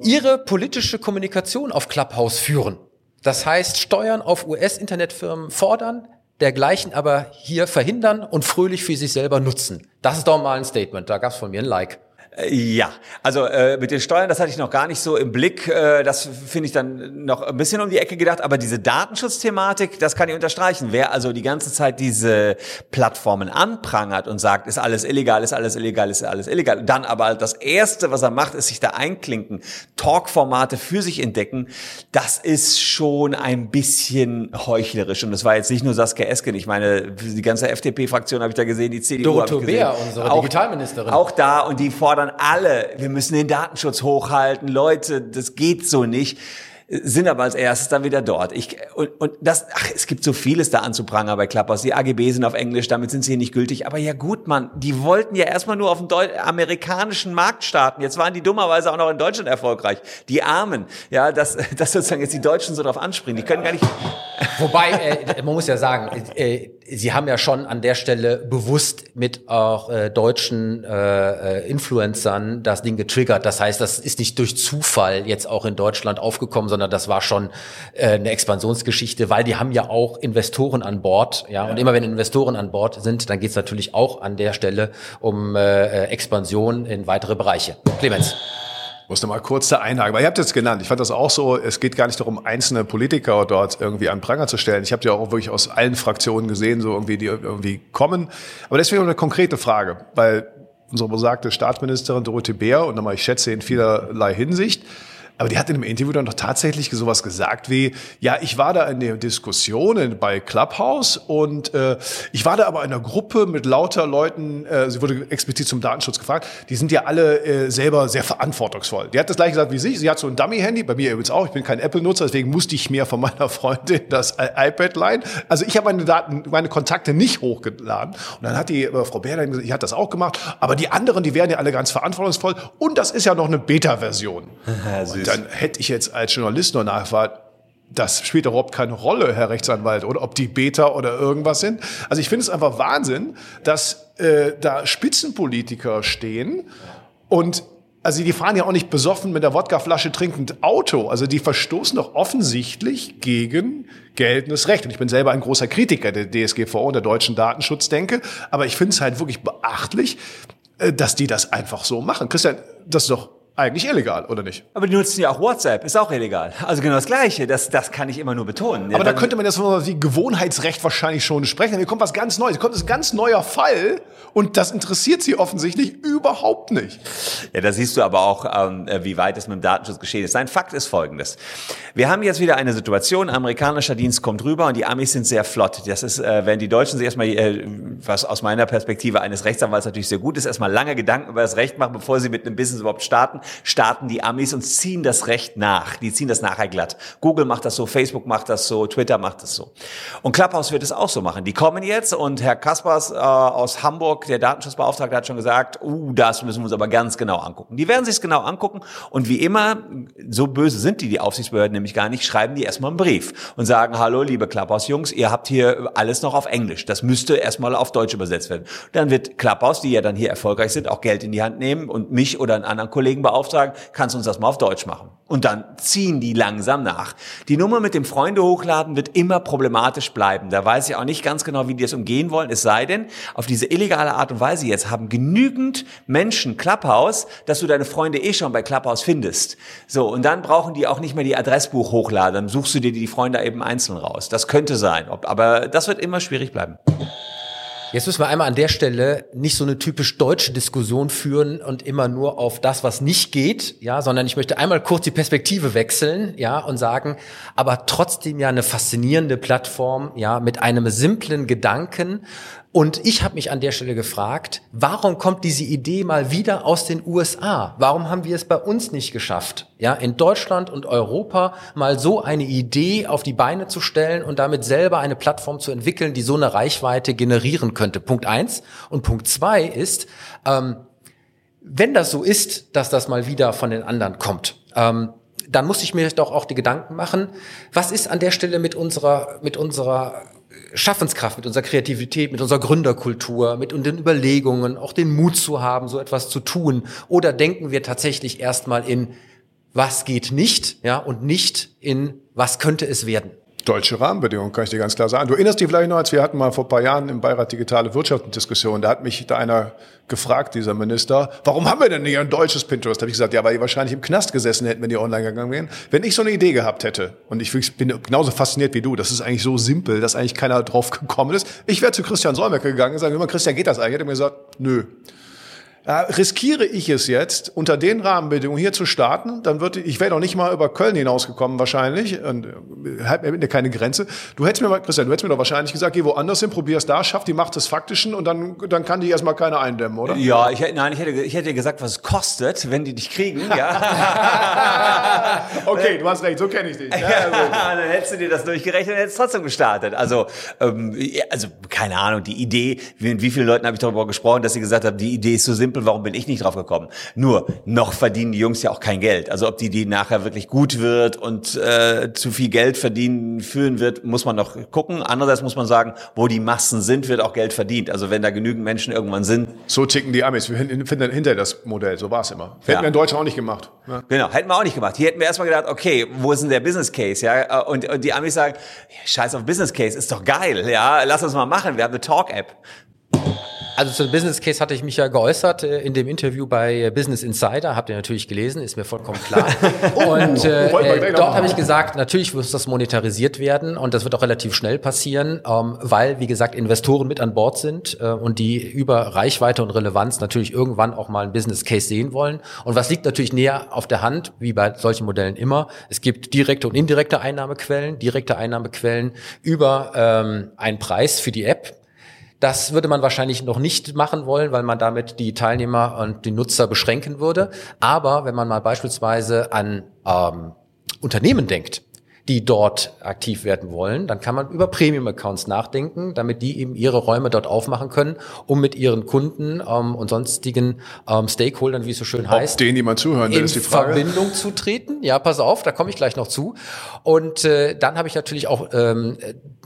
S2: ihre politische Kommunikation auf Clubhouse führen. Das heißt, Steuern auf US-Internetfirmen fordern, dergleichen aber hier verhindern und fröhlich für sich selber nutzen. Das ist doch mal ein Statement. Da gab's von mir ein Like.
S5: Ja, also äh, mit den Steuern, das hatte ich noch gar nicht so im Blick. Äh, das finde ich dann noch ein bisschen um die Ecke gedacht. Aber diese Datenschutzthematik, das kann ich unterstreichen. Wer also die ganze Zeit diese Plattformen anprangert und sagt, ist alles illegal, ist alles illegal, ist alles illegal, dann aber das Erste, was er macht, ist sich da einklinken, Talkformate für sich entdecken, das ist schon ein bisschen heuchlerisch. Und das war jetzt nicht nur Saskia Esken. Ich meine, die ganze FDP-Fraktion habe ich da gesehen, die CDU
S2: Dorothee Bär, unsere auch, Digitalministerin.
S5: Auch da und die fordern fordern alle, wir müssen den Datenschutz hochhalten, Leute, das geht so nicht sind aber als erstes dann wieder dort. Ich, und, und das, ach, es gibt so vieles da anzuprangern bei Klappers. Die AGB sind auf Englisch, damit sind sie hier nicht gültig. Aber ja gut, man, die wollten ja erstmal nur auf dem Deu amerikanischen Markt starten. Jetzt waren die dummerweise auch noch in Deutschland erfolgreich. Die Armen, ja, dass, dass sozusagen jetzt die Deutschen so drauf anspringen. Die können gar nicht.
S2: Wobei, äh, man muss ja sagen, äh, sie haben ja schon an der Stelle bewusst mit auch äh, deutschen äh, äh, Influencern das Ding getriggert. Das heißt, das ist nicht durch Zufall jetzt auch in Deutschland aufgekommen, sondern das war schon äh, eine Expansionsgeschichte, weil die haben ja auch Investoren an Bord. Ja, ja. und immer wenn Investoren an Bord sind, dann geht es natürlich auch an der Stelle um äh, Expansion in weitere Bereiche. Clemens.
S3: Ich musste mal kurz da einhaken, weil ihr habt es genannt. Ich fand das auch so, es geht gar nicht darum, einzelne Politiker dort irgendwie an Pranger zu stellen. Ich habe die auch wirklich aus allen Fraktionen gesehen, so irgendwie, die irgendwie kommen. Aber deswegen eine konkrete Frage, weil unsere besagte Staatsministerin Dorothee Bär, und nochmal, ich schätze in vielerlei Hinsicht, Aber die hat in einem Interview dann doch tatsächlich sowas gesagt wie, ja, ich war da in der Diskussion bei Clubhouse und äh, ich war da aber in einer Gruppe mit lauter Leuten, äh, sie wurde explizit zum Datenschutz gefragt, die sind ja alle äh, selber sehr verantwortungsvoll. Die hat das gleich gesagt wie sie, sie hat so ein Dummy-Handy, bei mir übrigens auch, ich bin kein Apple-Nutzer, deswegen musste ich mir von meiner Freundin das iPad leihen. Also ich habe meine Daten, meine Kontakte nicht hochgeladen. Und dann hat die äh, Frau Bär gesagt, ich hat das auch gemacht, aber die anderen, die wären ja alle ganz verantwortungsvoll und das ist ja noch eine Beta-Version. dann hätte ich jetzt als Journalist noch nachgefragt, das spielt überhaupt keine Rolle, Herr Rechtsanwalt, oder ob die Beta oder irgendwas sind. Also ich finde es einfach Wahnsinn, dass äh, da Spitzenpolitiker stehen und also die fahren ja auch nicht besoffen mit der Wodkaflasche trinkend Auto. Also die verstoßen doch offensichtlich gegen geltendes Recht. Und ich bin selber ein großer Kritiker der DSGVO und der deutschen Datenschutzdenke. Aber ich finde es halt wirklich beachtlich, äh, dass die das einfach so machen. Christian, das ist doch eigentlich illegal, oder nicht?
S5: Aber die nutzen ja auch WhatsApp, ist auch illegal. Also genau das Gleiche, das, das kann ich immer nur betonen.
S3: Aber ja, da könnte man jetzt wie Gewohnheitsrecht wahrscheinlich schon sprechen. Hier kommt was ganz Neues, hier kommt ein ganz neuer Fall und das interessiert sie offensichtlich überhaupt nicht.
S5: Ja, da siehst du aber auch, ähm, wie weit es mit dem Datenschutz geschehen ist. Sein Fakt ist folgendes. Wir haben jetzt wieder eine Situation, amerikanischer Dienst kommt rüber und die Amis sind sehr flott. Das ist, äh, wenn die Deutschen sich erstmal, äh, was aus meiner Perspektive eines Rechtsanwalts natürlich sehr gut ist, erstmal lange Gedanken über das Recht machen, bevor sie mit einem Business überhaupt starten starten die Amis und ziehen das Recht nach. Die ziehen das nachher glatt. Google macht das so, Facebook macht das so, Twitter macht das so. Und Clubhouse wird es auch so machen. Die kommen jetzt und Herr Kaspers äh, aus Hamburg, der Datenschutzbeauftragte, hat schon gesagt, uh, das müssen wir uns aber ganz genau angucken. Die werden sich es genau angucken und wie immer, so böse sind die, die Aufsichtsbehörden nämlich gar nicht, schreiben die erstmal einen Brief und sagen, hallo, liebe Clubhouse-Jungs, ihr habt hier alles noch auf Englisch. Das müsste erstmal auf Deutsch übersetzt werden. Dann wird Clubhouse, die ja dann hier erfolgreich sind, auch Geld in die Hand nehmen und mich oder einen anderen Kollegen beauftragen, kannst du uns das mal auf Deutsch machen? Und dann ziehen die langsam nach. Die Nummer mit dem Freunde hochladen wird immer problematisch bleiben. Da weiß ich auch nicht ganz genau, wie die das umgehen wollen. Es sei denn, auf diese illegale Art und Weise jetzt haben genügend Menschen Clubhouse, dass du deine Freunde eh schon bei Clubhouse findest. So, und dann brauchen die auch nicht mehr die Adressbuch hochladen. Dann suchst du dir die Freunde eben einzeln raus. Das könnte sein. Aber das wird immer schwierig bleiben.
S2: Jetzt müssen wir einmal an der Stelle nicht so eine typisch deutsche Diskussion führen und immer nur auf das, was nicht geht, ja, sondern ich möchte einmal kurz die Perspektive wechseln, ja, und sagen, aber trotzdem ja eine faszinierende Plattform, ja, mit einem simplen Gedanken, und ich habe mich an der Stelle gefragt, warum kommt diese Idee mal wieder aus den USA? Warum haben wir es bei uns nicht geschafft, ja, in Deutschland und Europa mal so eine Idee auf die Beine zu stellen und damit selber eine Plattform zu entwickeln, die so eine Reichweite generieren könnte? Punkt eins. Und Punkt zwei ist, ähm, wenn das so ist, dass das mal wieder von den anderen kommt, ähm, dann muss ich mir doch auch die Gedanken machen, was ist an der Stelle mit unserer, mit unserer Schaffenskraft, mit unserer Kreativität, mit unserer Gründerkultur, mit den Überlegungen, auch den Mut zu haben, so etwas zu tun? Oder denken wir tatsächlich erstmal in, was geht nicht, ja, und nicht in, was könnte es werden?
S3: Deutsche Rahmenbedingungen, kann ich dir ganz klar sagen. Du erinnerst dich vielleicht noch, als wir hatten mal vor ein paar Jahren im Beirat Digitale Wirtschaft eine Diskussion, da hat mich da einer gefragt, dieser Minister, warum haben wir denn nicht ein deutsches Pinterest? Da habe ich gesagt, ja, weil die wahrscheinlich im Knast gesessen hätten, wenn die online gegangen wären. Wenn ich so eine Idee gehabt hätte, und ich bin genauso fasziniert wie du, das ist eigentlich so simpel, dass eigentlich keiner drauf gekommen ist. Ich wäre zu Christian Solmecke gegangen und sagen, Christian, geht das eigentlich? Er hätte mir gesagt, nö. Ja, riskiere ich es jetzt, unter den Rahmenbedingungen hier zu starten, dann würde ich wäre noch nicht mal über Köln hinausgekommen wahrscheinlich und äh, hat mir keine Grenze. Du hättest mir mal, Christian, du hättest mir doch wahrscheinlich gesagt, geh woanders hin, probier es da, schaff die Macht des Faktischen und dann, dann kann die erstmal keiner eindämmen, oder?
S5: Ja, ich hätte, nein, ich hätte, ich hätte gesagt, was es kostet, wenn die dich kriegen, ja.
S3: okay, du hast recht, so kenne ich dich. Ja,
S5: dann hättest du dir das durchgerechnet und hättest trotzdem gestartet. Also, ähm, also, keine Ahnung, die Idee, mit wie vielen Leuten habe ich darüber gesprochen, dass sie gesagt haben, die Idee ist so simpel, simpel, warum bin ich nicht drauf gekommen? Nur, noch verdienen die Jungs ja auch kein Geld. Also ob die die nachher wirklich gut wird und äh, zu viel Geld verdienen führen wird, muss man noch gucken. Andererseits muss man sagen, wo die Massen sind, wird auch Geld verdient. Also wenn da genügend Menschen irgendwann sind.
S3: So ticken die Amis. Wir finden hinter das Modell. So war es immer. Hätten ja. wir in Deutschland auch nicht gemacht.
S5: Ja. Genau, hätten wir auch nicht gemacht. Hier hätten wir erstmal gedacht, okay, wo ist denn der Business Case? Ja, und, und die Amis sagen, scheiß auf Business Case, ist doch geil. Ja, lass uns mal machen. Wir haben eine Talk-App.
S2: Also zu Business Case hatte ich mich ja geäußert äh, in dem Interview bei Business Insider. Habt ihr natürlich gelesen, ist mir vollkommen klar. und äh, äh, dort habe ich gesagt, natürlich muss das monetarisiert werden und das wird auch relativ schnell passieren, ähm, weil, wie gesagt, Investoren mit an Bord sind äh, und die über Reichweite und Relevanz natürlich irgendwann auch mal ein Business Case sehen wollen. Und was liegt natürlich näher auf der Hand, wie bei solchen Modellen immer? Es gibt direkte und indirekte Einnahmequellen, direkte Einnahmequellen über ähm, einen Preis für die App das würde man wahrscheinlich noch nicht machen wollen, weil man damit die Teilnehmer und die Nutzer beschränken würde. Aber wenn man mal beispielsweise an ähm, Unternehmen denkt, die dort aktiv werden wollen, dann kann man über Premium-Accounts nachdenken, damit die eben ihre Räume dort aufmachen können, um mit ihren Kunden ähm, und sonstigen ähm, Stakeholdern, wie es so schön heißt,
S3: Ob denen die mal zuhören,
S2: in
S3: ist die Frage.
S2: Verbindung zu treten. Ja, pass auf, da komme ich gleich noch zu. Und äh, dann habe ich natürlich auch ähm,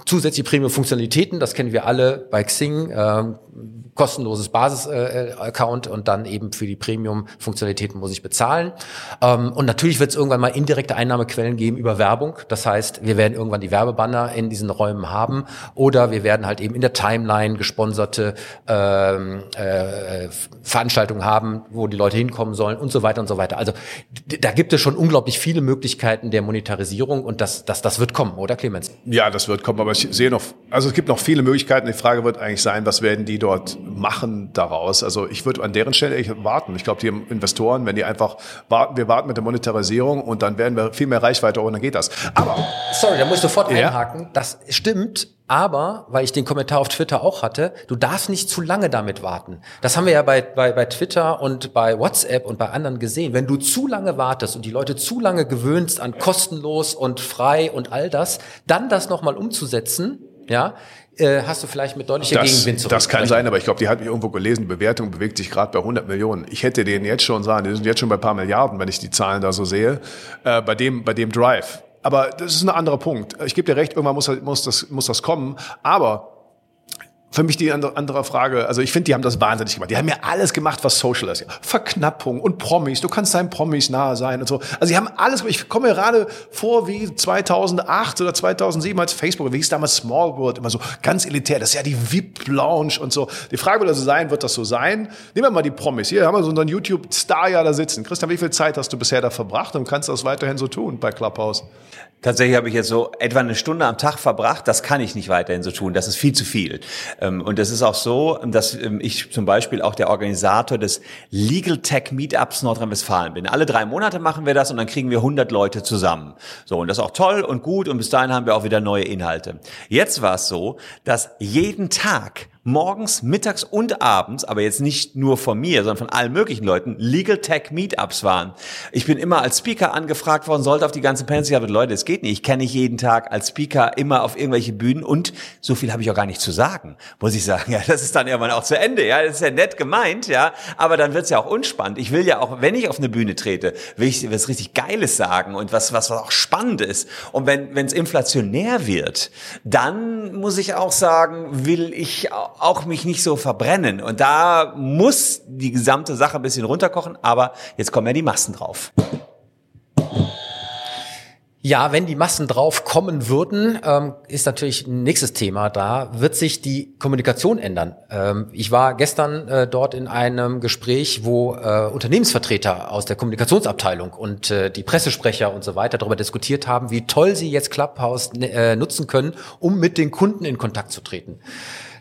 S2: zusätzliche Premium-Funktionalitäten, das kennen wir alle bei Xing. Ähm, kostenloses Basis-Account und dann eben für die Premium-Funktionalitäten muss ich bezahlen. Ähm, und natürlich wird es irgendwann mal indirekte Einnahmequellen geben über Werbung. Das heißt, wir werden irgendwann die Werbebanner in diesen Räumen haben oder wir werden halt eben in der Timeline gesponserte ähm, äh, Veranstaltungen haben, wo die Leute hinkommen sollen und so weiter und so weiter. Also da gibt es schon unglaublich viele Möglichkeiten der Monetarisierung und das, das, das wird kommen, oder Clemens?
S3: Ja, das wird kommen, aber ich sehe noch, also es gibt noch viele Möglichkeiten. Die Frage wird eigentlich sein, was werden die dort machen daraus. Also ich würde an deren Stelle echt warten. Ich glaube, die Investoren, wenn die einfach warten, wir warten mit der Monetarisierung und dann werden wir viel mehr Reichweite und dann geht das.
S2: Aber sorry, da muss ich sofort ja. einhaken. Das stimmt. Aber, weil ich den Kommentar auf Twitter auch hatte, du darfst nicht zu lange damit warten. Das haben wir ja bei, bei, bei Twitter und bei WhatsApp und bei anderen gesehen. Wenn du zu lange wartest und die Leute zu lange gewöhnst an kostenlos und frei und all das, dann das nochmal umzusetzen, ja, äh, hast du vielleicht mit deutlicher
S3: das,
S2: Gegenwind zurück.
S3: Das kann sein, aber ich glaube, die hat mich irgendwo gelesen, die Bewertung bewegt sich gerade bei 100 Millionen. Ich hätte denen jetzt schon sagen, die sind jetzt schon bei ein paar Milliarden, wenn ich die Zahlen da so sehe, äh, bei dem, bei dem Drive. Aber das ist ein anderer Punkt. Ich gebe dir recht, irgendwann muss, muss, das, muss das kommen. Aber für mich die andere Frage, also ich finde, die haben das wahnsinnig gemacht. Die haben ja alles gemacht, was Social ist. Verknappung und Promis, du kannst deinen Promis nahe sein und so. Also die haben alles, ich komme mir gerade vor wie 2008 oder 2007 als Facebook, wie hieß damals Small World, immer so ganz elitär. Das ist ja die VIP-Lounge und so. Die Frage wird also sein, wird das so sein? Nehmen wir mal die Promis. Hier haben wir so einen YouTube-Star ja da sitzen. Christian, wie viel Zeit hast du bisher da verbracht und kannst das weiterhin so tun bei Clubhouse?
S5: Tatsächlich habe ich jetzt so etwa eine Stunde am Tag verbracht. Das kann ich nicht weiterhin so tun. Das ist viel zu viel. Ähm, und es ist auch so, dass ähm, ich zum Beispiel auch der Organisator des Legal Tech Meetups Nordrhein-Westfalen bin. Alle drei Monate machen wir das und dann kriegen wir 100 Leute zusammen. So, und das ist auch toll und gut und bis dahin haben wir auch wieder neue Inhalte. Jetzt war es so, dass jeden Tag morgens, mittags und abends, aber jetzt nicht nur von mir, sondern von allen möglichen Leuten, Legal Tech Meetups waren. Ich bin immer als Speaker angefragt worden, sollte auf die ganze Panels. Ich habe Leute, es geht nicht. Ich kenne nicht jeden Tag als Speaker immer auf irgendwelche Bühnen und so viel habe ich auch gar nicht zu sagen, muss ich sagen. Ja, das ist dann irgendwann auch zu Ende. Ja, das ist ja nett gemeint, ja, aber dann wird's ja auch unspannend. Ich will ja auch, wenn ich auf eine Bühne trete, will ich was richtig Geiles sagen und was was, was auch spannend ist. Und wenn es inflationär wird, dann muss ich auch sagen, will ich auch auch mich nicht so verbrennen. Und da muss die gesamte Sache ein bisschen runterkochen, aber jetzt kommen ja die Massen drauf.
S2: Ja, wenn die Massen drauf kommen würden, ähm, ist natürlich ein nächstes Thema. Da wird sich die Kommunikation ändern. Ähm, ich war gestern äh, dort in einem Gespräch, wo äh, Unternehmensvertreter aus der Kommunikationsabteilung und äh, die Pressesprecher und so weiter darüber diskutiert haben, wie toll sie jetzt Clubhouse nutzen können, um mit den Kunden in Kontakt zu treten.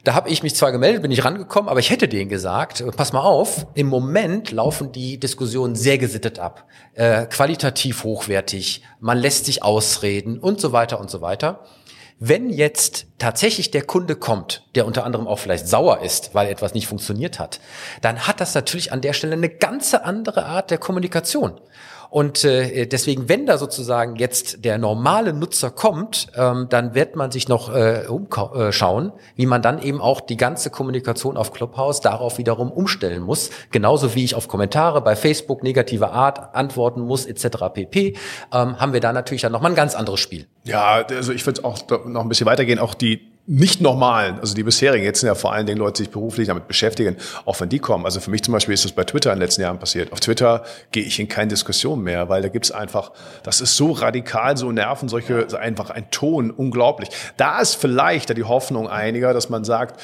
S2: Da habe ich mich zwar gemeldet, bin ich rangekommen, aber ich hätte denen gesagt, pass mal auf, im Moment laufen die Diskussionen sehr gesittet ab, äh, qualitativ hochwertig, man lässt sich ausreden und so weiter und so weiter. Wenn jetzt tatsächlich der Kunde kommt, der unter anderem auch vielleicht sauer ist, weil etwas nicht funktioniert hat, dann hat das natürlich an der Stelle eine ganze andere Art der Kommunikation. Und äh, deswegen, wenn da sozusagen jetzt der normale Nutzer kommt, ähm, dann wird man sich noch äh, umschauen, wie man dann eben auch die ganze Kommunikation auf Clubhouse darauf wiederum umstellen muss. Genauso wie ich auf Kommentare bei Facebook negativer Art antworten muss, etc. pp. Ähm, haben wir da natürlich dann nochmal ein ganz anderes Spiel.
S3: Ja, also ich würde auch noch ein bisschen weitergehen. Auch die nicht normalen, also die bisherigen, jetzt sind ja vor allen Dingen Leute, die sich beruflich damit beschäftigen, auch wenn die kommen. Also für mich zum Beispiel ist das bei Twitter in den letzten Jahren passiert. Auf Twitter gehe ich in keine Diskussion mehr, weil da gibt's einfach, das ist so radikal, so nerven solche, einfach ein Ton, unglaublich. Da ist vielleicht da die Hoffnung einiger, dass man sagt,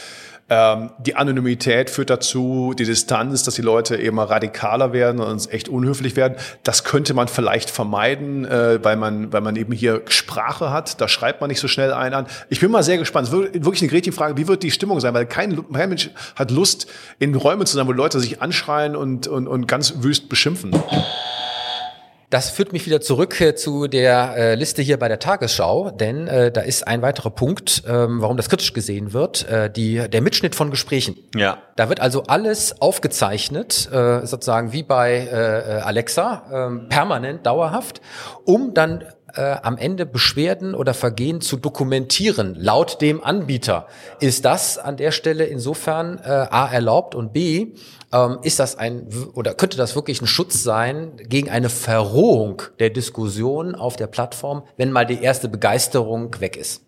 S3: Ähm, die Anonymität führt dazu, die Distanz, dass die Leute immer radikaler werden und echt unhöflich werden. Das könnte man vielleicht vermeiden, äh, weil man, weil man eben hier Sprache hat. Da schreibt man nicht so schnell einen an. Ich bin mal sehr gespannt. Wirklich eine Gretchenfrage, wie wird die Stimmung sein? Weil kein, kein Mensch hat Lust, in Räumen zu sein, wo Leute sich anschreien und, und, und ganz wüst beschimpfen.
S2: Das führt mich wieder zurück äh, zu der äh, Liste hier bei der Tagesschau, denn äh, da ist ein weiterer Punkt, ähm, warum das kritisch gesehen wird, äh, die, der Mitschnitt von Gesprächen.
S5: Ja.
S2: Da wird also alles aufgezeichnet, äh, sozusagen wie bei äh, Alexa, äh, permanent, dauerhaft, um dann äh, am Ende Beschwerden oder Vergehen zu dokumentieren, laut dem Anbieter. Ist das an der Stelle insofern äh, A erlaubt und B ähm, ist das ein oder könnte das wirklich ein Schutz sein gegen eine Verrohung der Diskussion auf der Plattform, wenn mal die erste Begeisterung weg ist?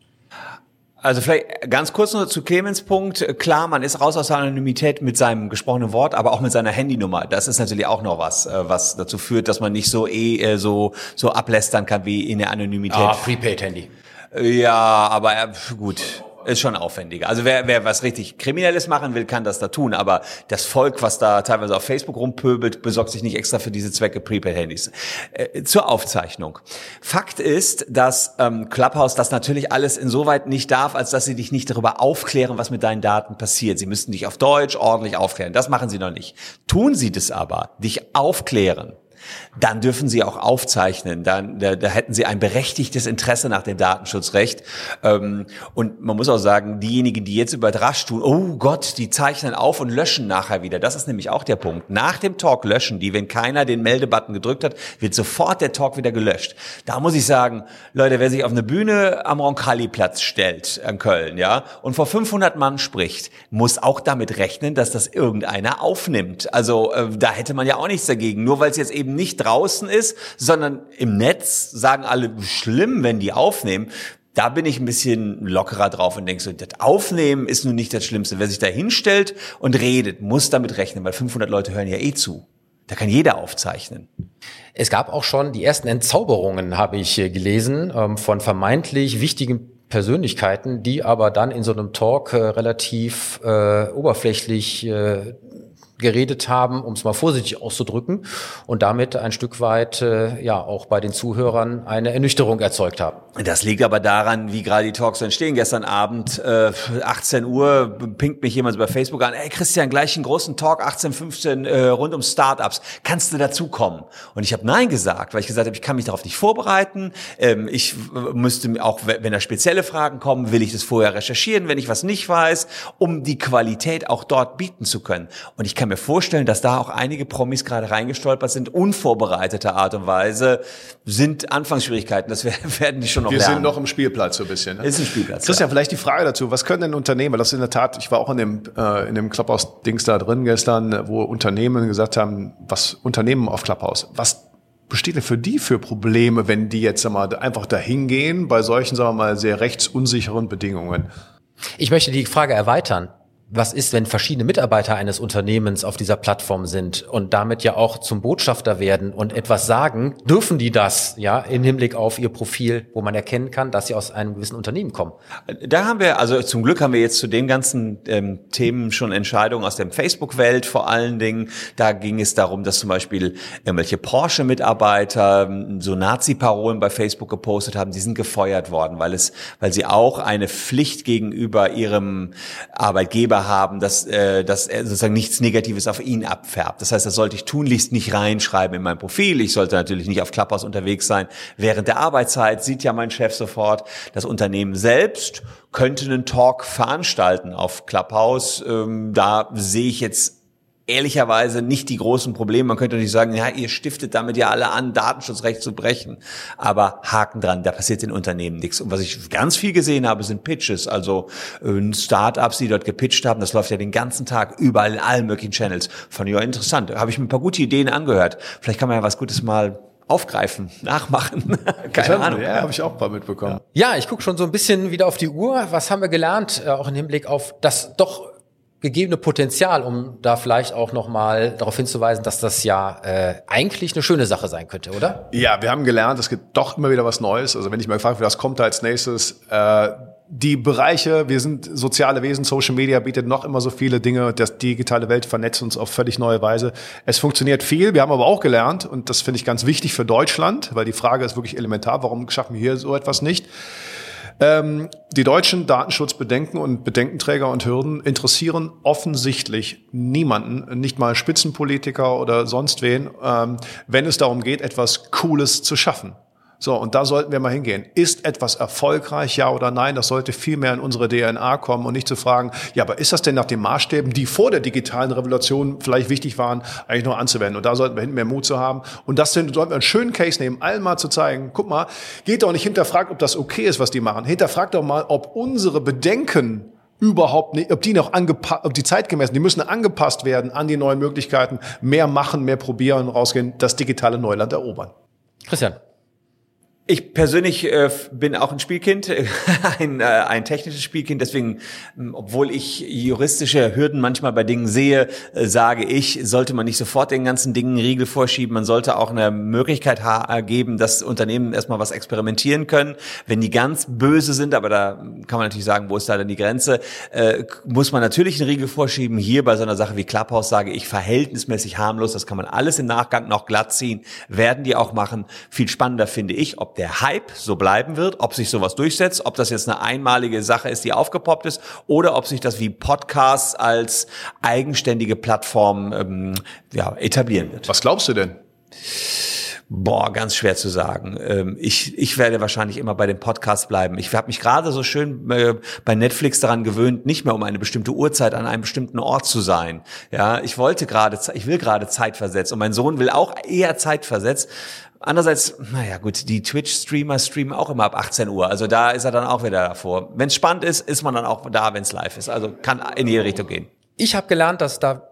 S5: Also vielleicht ganz kurz nur zu Clemens Punkt. Klar, man ist raus aus der Anonymität mit seinem gesprochenen Wort, aber auch mit seiner Handynummer. Das ist natürlich auch noch was, äh, was dazu führt, dass man nicht so eh äh, so so ablästern kann wie in der Anonymität. Ah,
S2: Prepaid Handy.
S5: Ja, aber äh, gut ist schon aufwendiger. Also wer, wer was richtig Kriminelles machen will, kann das da tun. Aber das Volk, was da teilweise auf Facebook rumpöbelt, besorgt sich nicht extra für diese Zwecke Prepaid-Handys. Äh, zur Aufzeichnung. Fakt ist, dass ähm, Clubhouse das natürlich alles insoweit nicht darf, als dass sie dich nicht darüber aufklären, was mit deinen Daten passiert. Sie müssten dich auf Deutsch ordentlich aufklären. Das machen sie noch nicht. Tun sie das aber, dich aufklären, dann dürfen sie auch aufzeichnen. Dann, da, da hätten sie ein berechtigtes Interesse nach dem Datenschutzrecht. Ähm, und man muss auch sagen, diejenigen, die jetzt überrascht tun, oh Gott, die zeichnen auf und löschen nachher wieder. Das ist nämlich auch der Punkt. Nach dem Talk löschen die, wenn keiner den Meldebutton gedrückt hat, wird sofort der Talk wieder gelöscht. Da muss ich sagen, Leute, wer sich auf eine Bühne am Roncalli-Platz stellt in Köln, ja, und vor 500 Mann spricht, muss auch damit rechnen, dass das irgendeiner aufnimmt. Also äh, da hätte man ja auch nichts dagegen. Nur weil es jetzt eben nicht draußen ist, sondern im Netz sagen alle, schlimm, wenn die aufnehmen. Da bin ich ein bisschen lockerer drauf und denke so, das Aufnehmen ist nun nicht das Schlimmste. Wer sich da hinstellt und redet, muss damit rechnen, weil 500 Leute hören ja eh zu. Da kann jeder aufzeichnen.
S2: Es gab auch schon die ersten Entzauberungen, habe ich gelesen, ähm, von vermeintlich wichtigen Persönlichkeiten, die aber dann in so einem Talk äh, relativ äh, oberflächlich äh, geredet haben, um es mal vorsichtig auszudrücken, und damit ein Stück weit äh, ja auch bei den Zuhörern eine Ernüchterung erzeugt haben.
S5: Das liegt aber daran, wie gerade die Talks entstehen. Gestern Abend, äh, 18 Uhr, pinkt mich jemand über Facebook an, ey Christian, gleich einen großen Talk, 18, 15, äh, rund um Startups. Kannst du dazukommen? Und ich habe Nein gesagt, weil ich gesagt habe, ich kann mich darauf nicht vorbereiten. Ähm, ich müsste auch, wenn da spezielle Fragen kommen, will ich das vorher recherchieren, wenn ich was nicht weiß, um die Qualität auch dort bieten zu können. Und ich kann kann mir vorstellen, dass da auch einige Promis gerade reingestolpert sind, unvorbereitete Art und Weise, sind Anfangsschwierigkeiten. Das werden die schon noch
S3: Wir
S5: lernen.
S3: sind noch im Spielplatz so ein bisschen. Ne?
S5: Ist ein Spielplatz.
S3: Christian, ja. vielleicht die Frage dazu, was können denn Unternehmen, das ist in der Tat, ich war auch in dem, äh, in dem Clubhouse-Dings da drin gestern, wo Unternehmen gesagt haben, was Unternehmen auf Clubhouse, was besteht denn für die für Probleme, wenn die jetzt mal, einfach dahin gehen bei solchen, sagen wir mal, sehr rechtsunsicheren Bedingungen?
S2: Ich möchte die Frage erweitern was ist, wenn verschiedene Mitarbeiter eines Unternehmens auf dieser Plattform sind und damit ja auch zum Botschafter werden und etwas sagen, dürfen die das, ja, im Hinblick auf ihr Profil, wo man erkennen kann, dass sie aus einem gewissen Unternehmen kommen?
S5: Da haben wir, also zum Glück haben wir jetzt zu den ganzen ähm, Themen schon Entscheidungen aus der Facebook-Welt vor allen Dingen. Da ging es darum, dass zum Beispiel irgendwelche Porsche-Mitarbeiter ähm, so Nazi-Parolen bei Facebook gepostet haben, die sind gefeuert worden, weil es, weil sie auch eine Pflicht gegenüber ihrem Arbeitgeber Gegenüber haben, dass, äh, dass er sozusagen nichts Negatives auf ihn abfärbt. Das heißt, das sollte ich tunlichst nicht reinschreiben in mein Profil. Ich sollte natürlich nicht auf Clubhouse unterwegs sein. Während der Arbeitszeit sieht ja mein Chef sofort, das Unternehmen selbst könnte einen Talk veranstalten auf Clubhouse. Ähm, da sehe ich jetzt ehrlicherweise nicht die großen Probleme. Man könnte natürlich sagen, ja, ihr stiftet damit ja alle an, Datenschutzrecht zu brechen. Aber Haken dran, da passiert in Unternehmen nichts. Und was ich ganz viel gesehen habe, sind Pitches, also äh, Startups, die dort gepitcht haben. Das läuft ja den ganzen Tag überall in allen möglichen Channels. Fand ich ja interessant. Da habe ich mir ein paar gute Ideen angehört. Vielleicht kann man ja was Gutes mal aufgreifen, nachmachen.
S3: Keine Ahnung. Ja, habe ich auch ein paar mitbekommen.
S2: Ja, ich gucke schon so ein bisschen wieder auf die Uhr. Was haben wir gelernt, äh, auch im Hinblick auf das doch gegebene Potenzial, um da vielleicht auch nochmal darauf hinzuweisen, dass das ja äh, eigentlich eine schöne Sache sein könnte, oder?
S3: Ja, wir haben gelernt, es gibt doch immer wieder was Neues. Also wenn ich mal gefragt werde, was kommt da als nächstes, äh, die Bereiche, wir sind soziale Wesen, Social Media bietet noch immer so viele Dinge, das digitale Welt vernetzt uns auf völlig neue Weise. Es funktioniert viel, wir haben aber auch gelernt, und das finde ich ganz wichtig für Deutschland, weil die Frage ist wirklich elementar, warum schaffen wir hier so etwas nicht? Ähm, die deutschen Datenschutzbedenken und Bedenkenträger und Hürden interessieren offensichtlich niemanden, nicht mal Spitzenpolitiker oder sonst wen, ähm, wenn es darum geht, etwas Cooles zu schaffen. So, und da sollten wir mal hingehen. Ist etwas erfolgreich, ja oder nein? Das sollte viel mehr in unsere DNA kommen und nicht zu fragen, ja, aber ist das denn nach den Maßstäben, die vor der digitalen Revolution vielleicht wichtig waren, eigentlich noch anzuwenden? Und da sollten wir hinten mehr Mut zu haben. Und das sollten wir einen schönen Case nehmen, allen mal zu zeigen, guck mal, geht doch nicht hinterfragt, ob das okay ist, was die machen. Hinterfragt doch mal, ob unsere Bedenken überhaupt nicht, ob die noch angepasst, ob die zeitgemäß, die müssen angepasst werden an die neuen Möglichkeiten, mehr machen, mehr probieren, rausgehen, das digitale Neuland erobern.
S2: Christian.
S5: Ich persönlich äh, bin auch ein Spielkind, ein, äh, ein technisches Spielkind. Deswegen, obwohl ich juristische Hürden manchmal bei Dingen sehe, äh, sage ich, sollte man nicht sofort den ganzen Dingen Riegel vorschieben. Man sollte auch eine Möglichkeit geben, dass Unternehmen erstmal was experimentieren können. Wenn die ganz böse sind, aber da kann man natürlich sagen, wo ist da denn die Grenze, äh, muss man natürlich einen Riegel vorschieben. Hier bei so einer Sache wie Clubhouse sage ich verhältnismäßig harmlos. Das kann man alles im Nachgang noch glatt ziehen. Werden die auch machen. Viel spannender finde ich, ob der Hype so bleiben wird, ob sich sowas durchsetzt, ob das jetzt eine einmalige Sache ist, die aufgepoppt ist, oder ob sich das wie Podcasts als eigenständige Plattform ähm, ja, etablieren wird.
S3: Was glaubst du denn?
S5: Boah, ganz schwer zu sagen. Ähm, ich, ich werde wahrscheinlich immer bei dem Podcast bleiben. Ich habe mich gerade so schön äh, bei Netflix daran gewöhnt, nicht mehr um eine bestimmte Uhrzeit an einem bestimmten Ort zu sein. Ja, ich wollte gerade, ich will gerade zeitversetzt und mein Sohn will auch eher zeitversetzt. Andererseits, naja gut, die Twitch-Streamer streamen auch immer ab 18 Uhr. Also da ist er dann auch wieder davor. Wenn es spannend ist, ist man dann auch da, wenn es live ist. Also kann in jede Richtung gehen.
S2: Ich habe gelernt, dass da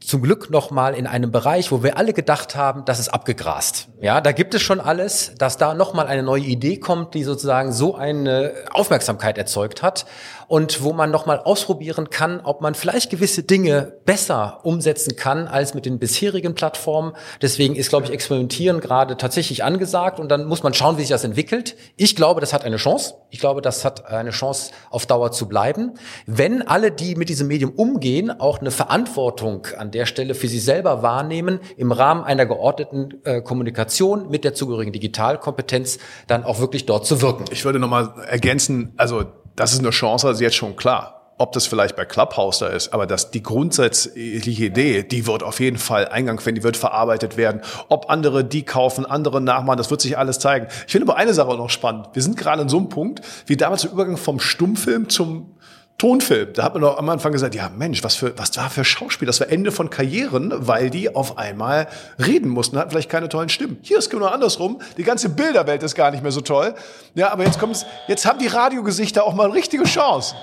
S2: zum Glück noch mal in einem Bereich, wo wir alle gedacht haben, das ist abgegrast. Ja, da gibt es schon alles, dass da noch mal eine neue Idee kommt, die sozusagen so eine Aufmerksamkeit erzeugt hat und wo man noch mal ausprobieren kann, ob man vielleicht gewisse Dinge besser umsetzen kann als mit den bisherigen Plattformen. Deswegen ist, glaube ich, Experimentieren gerade tatsächlich angesagt und dann muss man schauen, wie sich das entwickelt. Ich glaube, das hat eine Chance. Ich glaube, das hat eine Chance, auf Dauer zu bleiben. Wenn alle, die mit diesem Medium umgehen, auch eine Verantwortung an der Stelle für sich selber wahrnehmen, im Rahmen einer geordneten äh, Kommunikation mit der zugehörigen Digitalkompetenz dann auch wirklich dort zu wirken.
S3: Ich würde noch mal ergänzen, also das ist eine Chance, also jetzt schon klar. Ob das vielleicht bei Clubhouse da ist, aber dass die grundsätzliche Idee, die wird auf jeden Fall Eingang finden, die wird verarbeitet werden. Ob andere die kaufen, andere nachmachen, das wird sich alles zeigen. Ich finde aber eine Sache auch noch spannend. Wir sind gerade in so einem Punkt, wie damals der Übergang vom Stummfilm zum Tonfilm. Da hat man doch am Anfang gesagt, ja Mensch, was für was war für Schauspiel? Das war Ende von Karrieren, weil die auf einmal reden mussten, hatten vielleicht keine tollen Stimmen. Hier ist genau andersrum. Die ganze Bilderwelt ist gar nicht mehr so toll. Ja, aber jetzt kommt's, jetzt haben die Radiogesichter auch mal eine richtige Chance.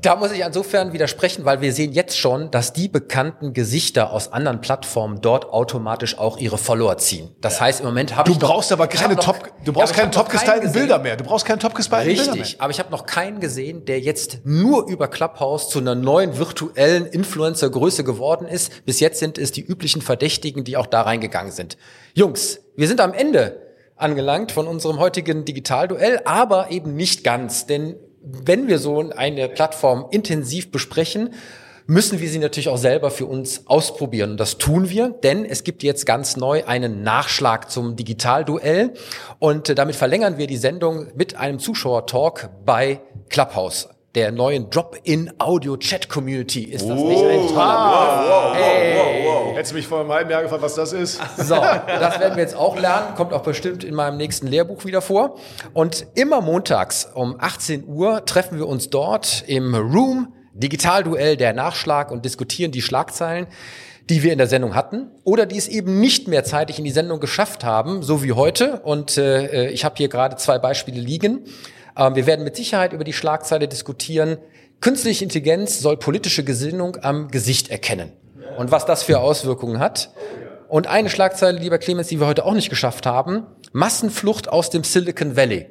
S2: Da muss ich insofern widersprechen, weil wir sehen jetzt schon, dass die bekannten Gesichter aus anderen Plattformen dort automatisch auch ihre Follower ziehen. Das heißt, im Moment habe ich
S3: Du brauchst aber keine
S2: noch,
S3: top, du brauchst keine top gestylten Bilder mehr. Du brauchst keine top gestylten Bilder mehr.
S2: Richtig, aber ich habe noch keinen gesehen, der jetzt nur über Clubhouse zu einer neuen virtuellen Influencer-Größe geworden ist. Bis jetzt sind es die üblichen Verdächtigen, die auch da reingegangen sind. Jungs, wir sind am Ende angelangt von unserem heutigen Digitalduell, aber eben nicht ganz, denn wenn wir so eine Plattform intensiv besprechen, müssen wir sie natürlich auch selber für uns ausprobieren. Und das tun wir, denn es gibt jetzt ganz neu einen Nachschlag zum Digitalduell. Und damit verlängern wir die Sendung mit einem Zuschauertalk bei Clubhouse der neuen Drop-in-Audio-Chat-Community. Ist das nicht ein toller
S3: wow, wow, hey. wow, wow, wow. Hättest du mich vor einem halben Jahr gefragt, was das ist?
S2: So, das werden wir jetzt auch lernen. Kommt auch bestimmt in meinem nächsten Lehrbuch wieder vor. Und immer montags um 18 Uhr treffen wir uns dort im Room Digitalduell der Nachschlag und diskutieren die Schlagzeilen die wir in der Sendung hatten oder die es eben nicht mehr zeitig in die Sendung geschafft haben, so wie heute. Und äh, ich habe hier gerade zwei Beispiele liegen. Ähm, wir werden mit Sicherheit über die Schlagzeile diskutieren. Künstliche Intelligenz soll politische Gesinnung am Gesicht erkennen. Und was das für Auswirkungen hat. Und eine Schlagzeile, lieber Clemens, die wir heute auch nicht geschafft haben. Massenflucht aus dem Silicon Valley.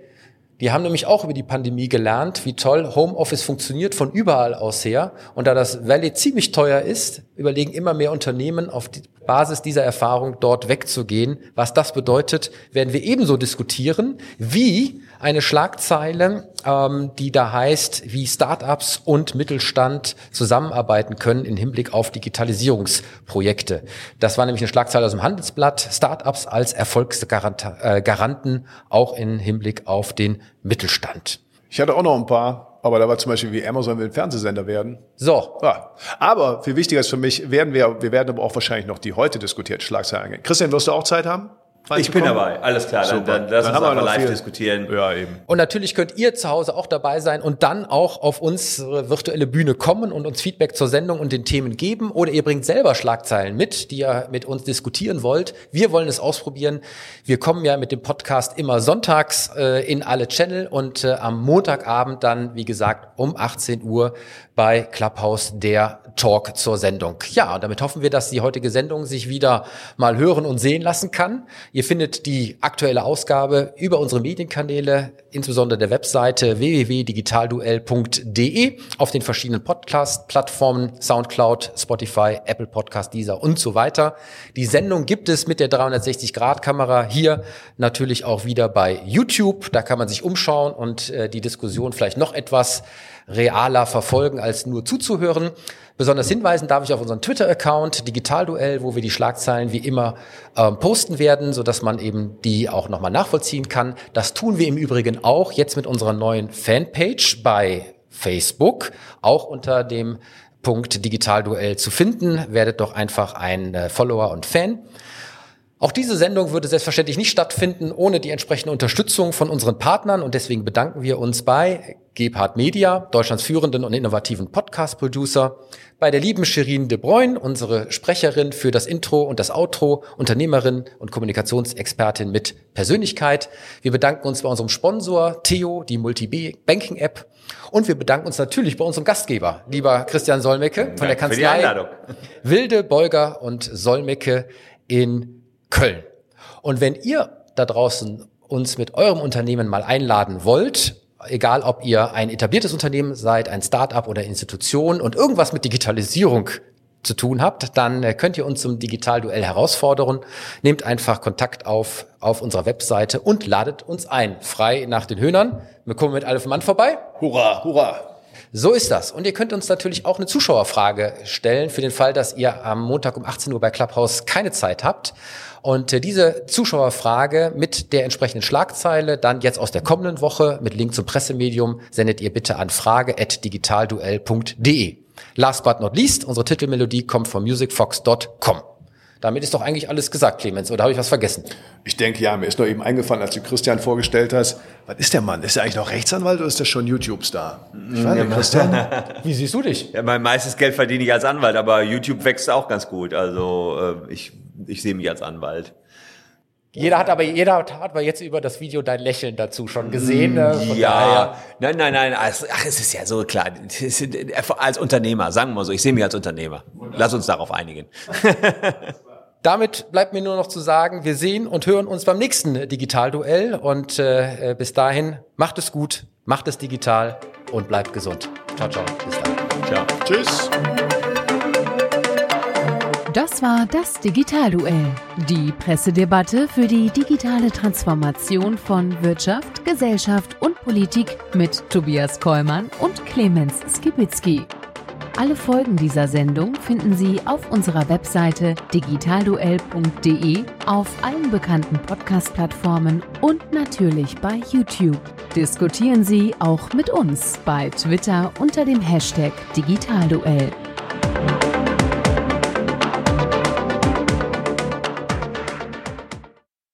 S2: Die haben nämlich auch über die Pandemie gelernt, wie toll Homeoffice funktioniert von überall aus her. Und da das Valley ziemlich teuer ist, überlegen immer mehr Unternehmen auf die Basis dieser Erfahrung dort wegzugehen. Was das bedeutet, werden wir ebenso diskutieren, wie eine Schlagzeile, ähm, die da heißt, wie Startups und Mittelstand zusammenarbeiten können im Hinblick auf Digitalisierungsprojekte. Das war nämlich eine Schlagzeile aus dem Handelsblatt, Startups als Erfolgsgaranten, äh, auch im Hinblick auf den Mittelstand.
S3: Ich hatte auch noch ein paar, aber da war zum Beispiel, wie Amazon will Fernsehsender werden.
S2: So.
S3: Ja. Aber viel wichtiger ist für mich, werden wir, wir werden aber auch wahrscheinlich noch die heute diskutierte Schlagzeile eingehen. Christian, wirst du auch Zeit haben?
S5: Ich bin dabei, alles klar. Dann, dann lass dann uns aber live viel. diskutieren.
S2: Ja, eben. Und natürlich könnt ihr zu Hause auch dabei sein und dann auch auf unsere virtuelle Bühne kommen und uns Feedback zur Sendung und den Themen geben. Oder ihr bringt selber Schlagzeilen mit, die ihr mit uns diskutieren wollt. Wir wollen es ausprobieren. Wir kommen ja mit dem Podcast immer sonntags äh, in alle Channel und äh, am Montagabend dann, wie gesagt, um 18 Uhr bei Clubhouse der Talk zur Sendung. Ja, damit hoffen wir, dass die heutige Sendung sich wieder mal hören und sehen lassen kann. Ihr findet die aktuelle Ausgabe über unsere Medienkanäle, insbesondere der Webseite www.digitalduell.de auf den verschiedenen Podcast-Plattformen, Soundcloud, Spotify, Apple Podcast, Deezer und so weiter. Die Sendung gibt es mit der 360-Grad-Kamera hier natürlich auch wieder bei YouTube. Da kann man sich umschauen und äh, die Diskussion vielleicht noch etwas realer verfolgen, als nur zuzuhören. Besonders hinweisen darf ich auf unseren Twitter-Account Digitalduell, wo wir die Schlagzeilen wie immer ähm, posten werden, so dass man eben die auch nochmal nachvollziehen kann. Das tun wir im Übrigen auch jetzt mit unserer neuen Fanpage bei Facebook, auch unter dem Punkt Digitalduell zu finden. Werdet doch einfach ein äh, Follower und Fan. Auch diese Sendung würde selbstverständlich nicht stattfinden ohne die entsprechende Unterstützung von unseren Partnern. Und deswegen bedanken wir uns bei Gebhard Media, Deutschlands führenden und innovativen Podcast-Producer, bei der lieben Shirin de Bruyne, unsere Sprecherin für das Intro und das Outro, Unternehmerin und Kommunikationsexpertin mit Persönlichkeit. Wir bedanken uns bei unserem Sponsor Theo, die Multi-Banking-App und wir bedanken uns natürlich bei unserem Gastgeber, lieber Christian Solmecke von der Kanzlei Wilde, Beuger und Solmecke in Köln. Und wenn ihr da draußen uns mit eurem Unternehmen mal einladen wollt, egal ob ihr ein etabliertes Unternehmen seid, ein Start-up oder Institution und irgendwas mit Digitalisierung zu tun habt, dann äh, könnt ihr uns zum Digitalduell herausfordern. Nehmt einfach Kontakt auf auf unserer Webseite und ladet uns ein. Frei nach den Höhnern. Wir kommen mit Alf Mann vorbei.
S3: Hurra, hurra.
S2: So ist das. Und ihr könnt uns natürlich auch eine Zuschauerfrage stellen für den Fall, dass ihr am Montag um 18 Uhr bei Clubhouse keine Zeit habt. Und äh, diese Zuschauerfrage mit der entsprechenden Schlagzeile dann jetzt aus der kommenden Woche mit Link zum Pressemedium sendet ihr bitte an frage@digitalduell.de. Last but not least, unsere Titelmelodie kommt von musicfox.com. Damit ist doch eigentlich alles gesagt, Clemens, oder habe ich was vergessen?
S3: Ich denke ja, mir ist nur eben eingefallen, als du Christian vorgestellt hast. Was ist der Mann? Ist er eigentlich noch Rechtsanwalt oder ist der schon YouTube-Star?
S5: Ja, Christian.
S2: Wie siehst du dich?
S5: Ja, mein meistes Geld verdiene ich als Anwalt, aber YouTube wächst auch ganz gut. Also äh, ich, ich sehe mich als Anwalt.
S2: Jeder hat aber, jeder hat aber jetzt über das Video dein Lächeln dazu schon gesehen. Ne?
S5: ja, nein, nein, nein. Ach, es ist ja so klar. Als Unternehmer, sagen wir mal so, ich sehe mich als Unternehmer. Lass uns darauf einigen.
S2: Damit bleibt mir nur noch zu sagen, wir sehen und hören uns beim nächsten Digitalduell und äh, bis dahin macht es gut, macht es digital und bleibt gesund. Ciao, ciao. Bis dann.
S3: Ciao. Tschüss.
S1: Das war das Digitalduell, die Pressedebatte für die digitale Transformation von Wirtschaft, Gesellschaft und Politik mit Tobias Kollmann und Clemens Skibitzky. Alle Folgen dieser Sendung finden Sie auf unserer Webseite digitalduell.de, auf allen bekannten Podcast-Plattformen und natürlich bei YouTube. Diskutieren Sie auch mit uns bei Twitter unter dem Hashtag Digitalduell.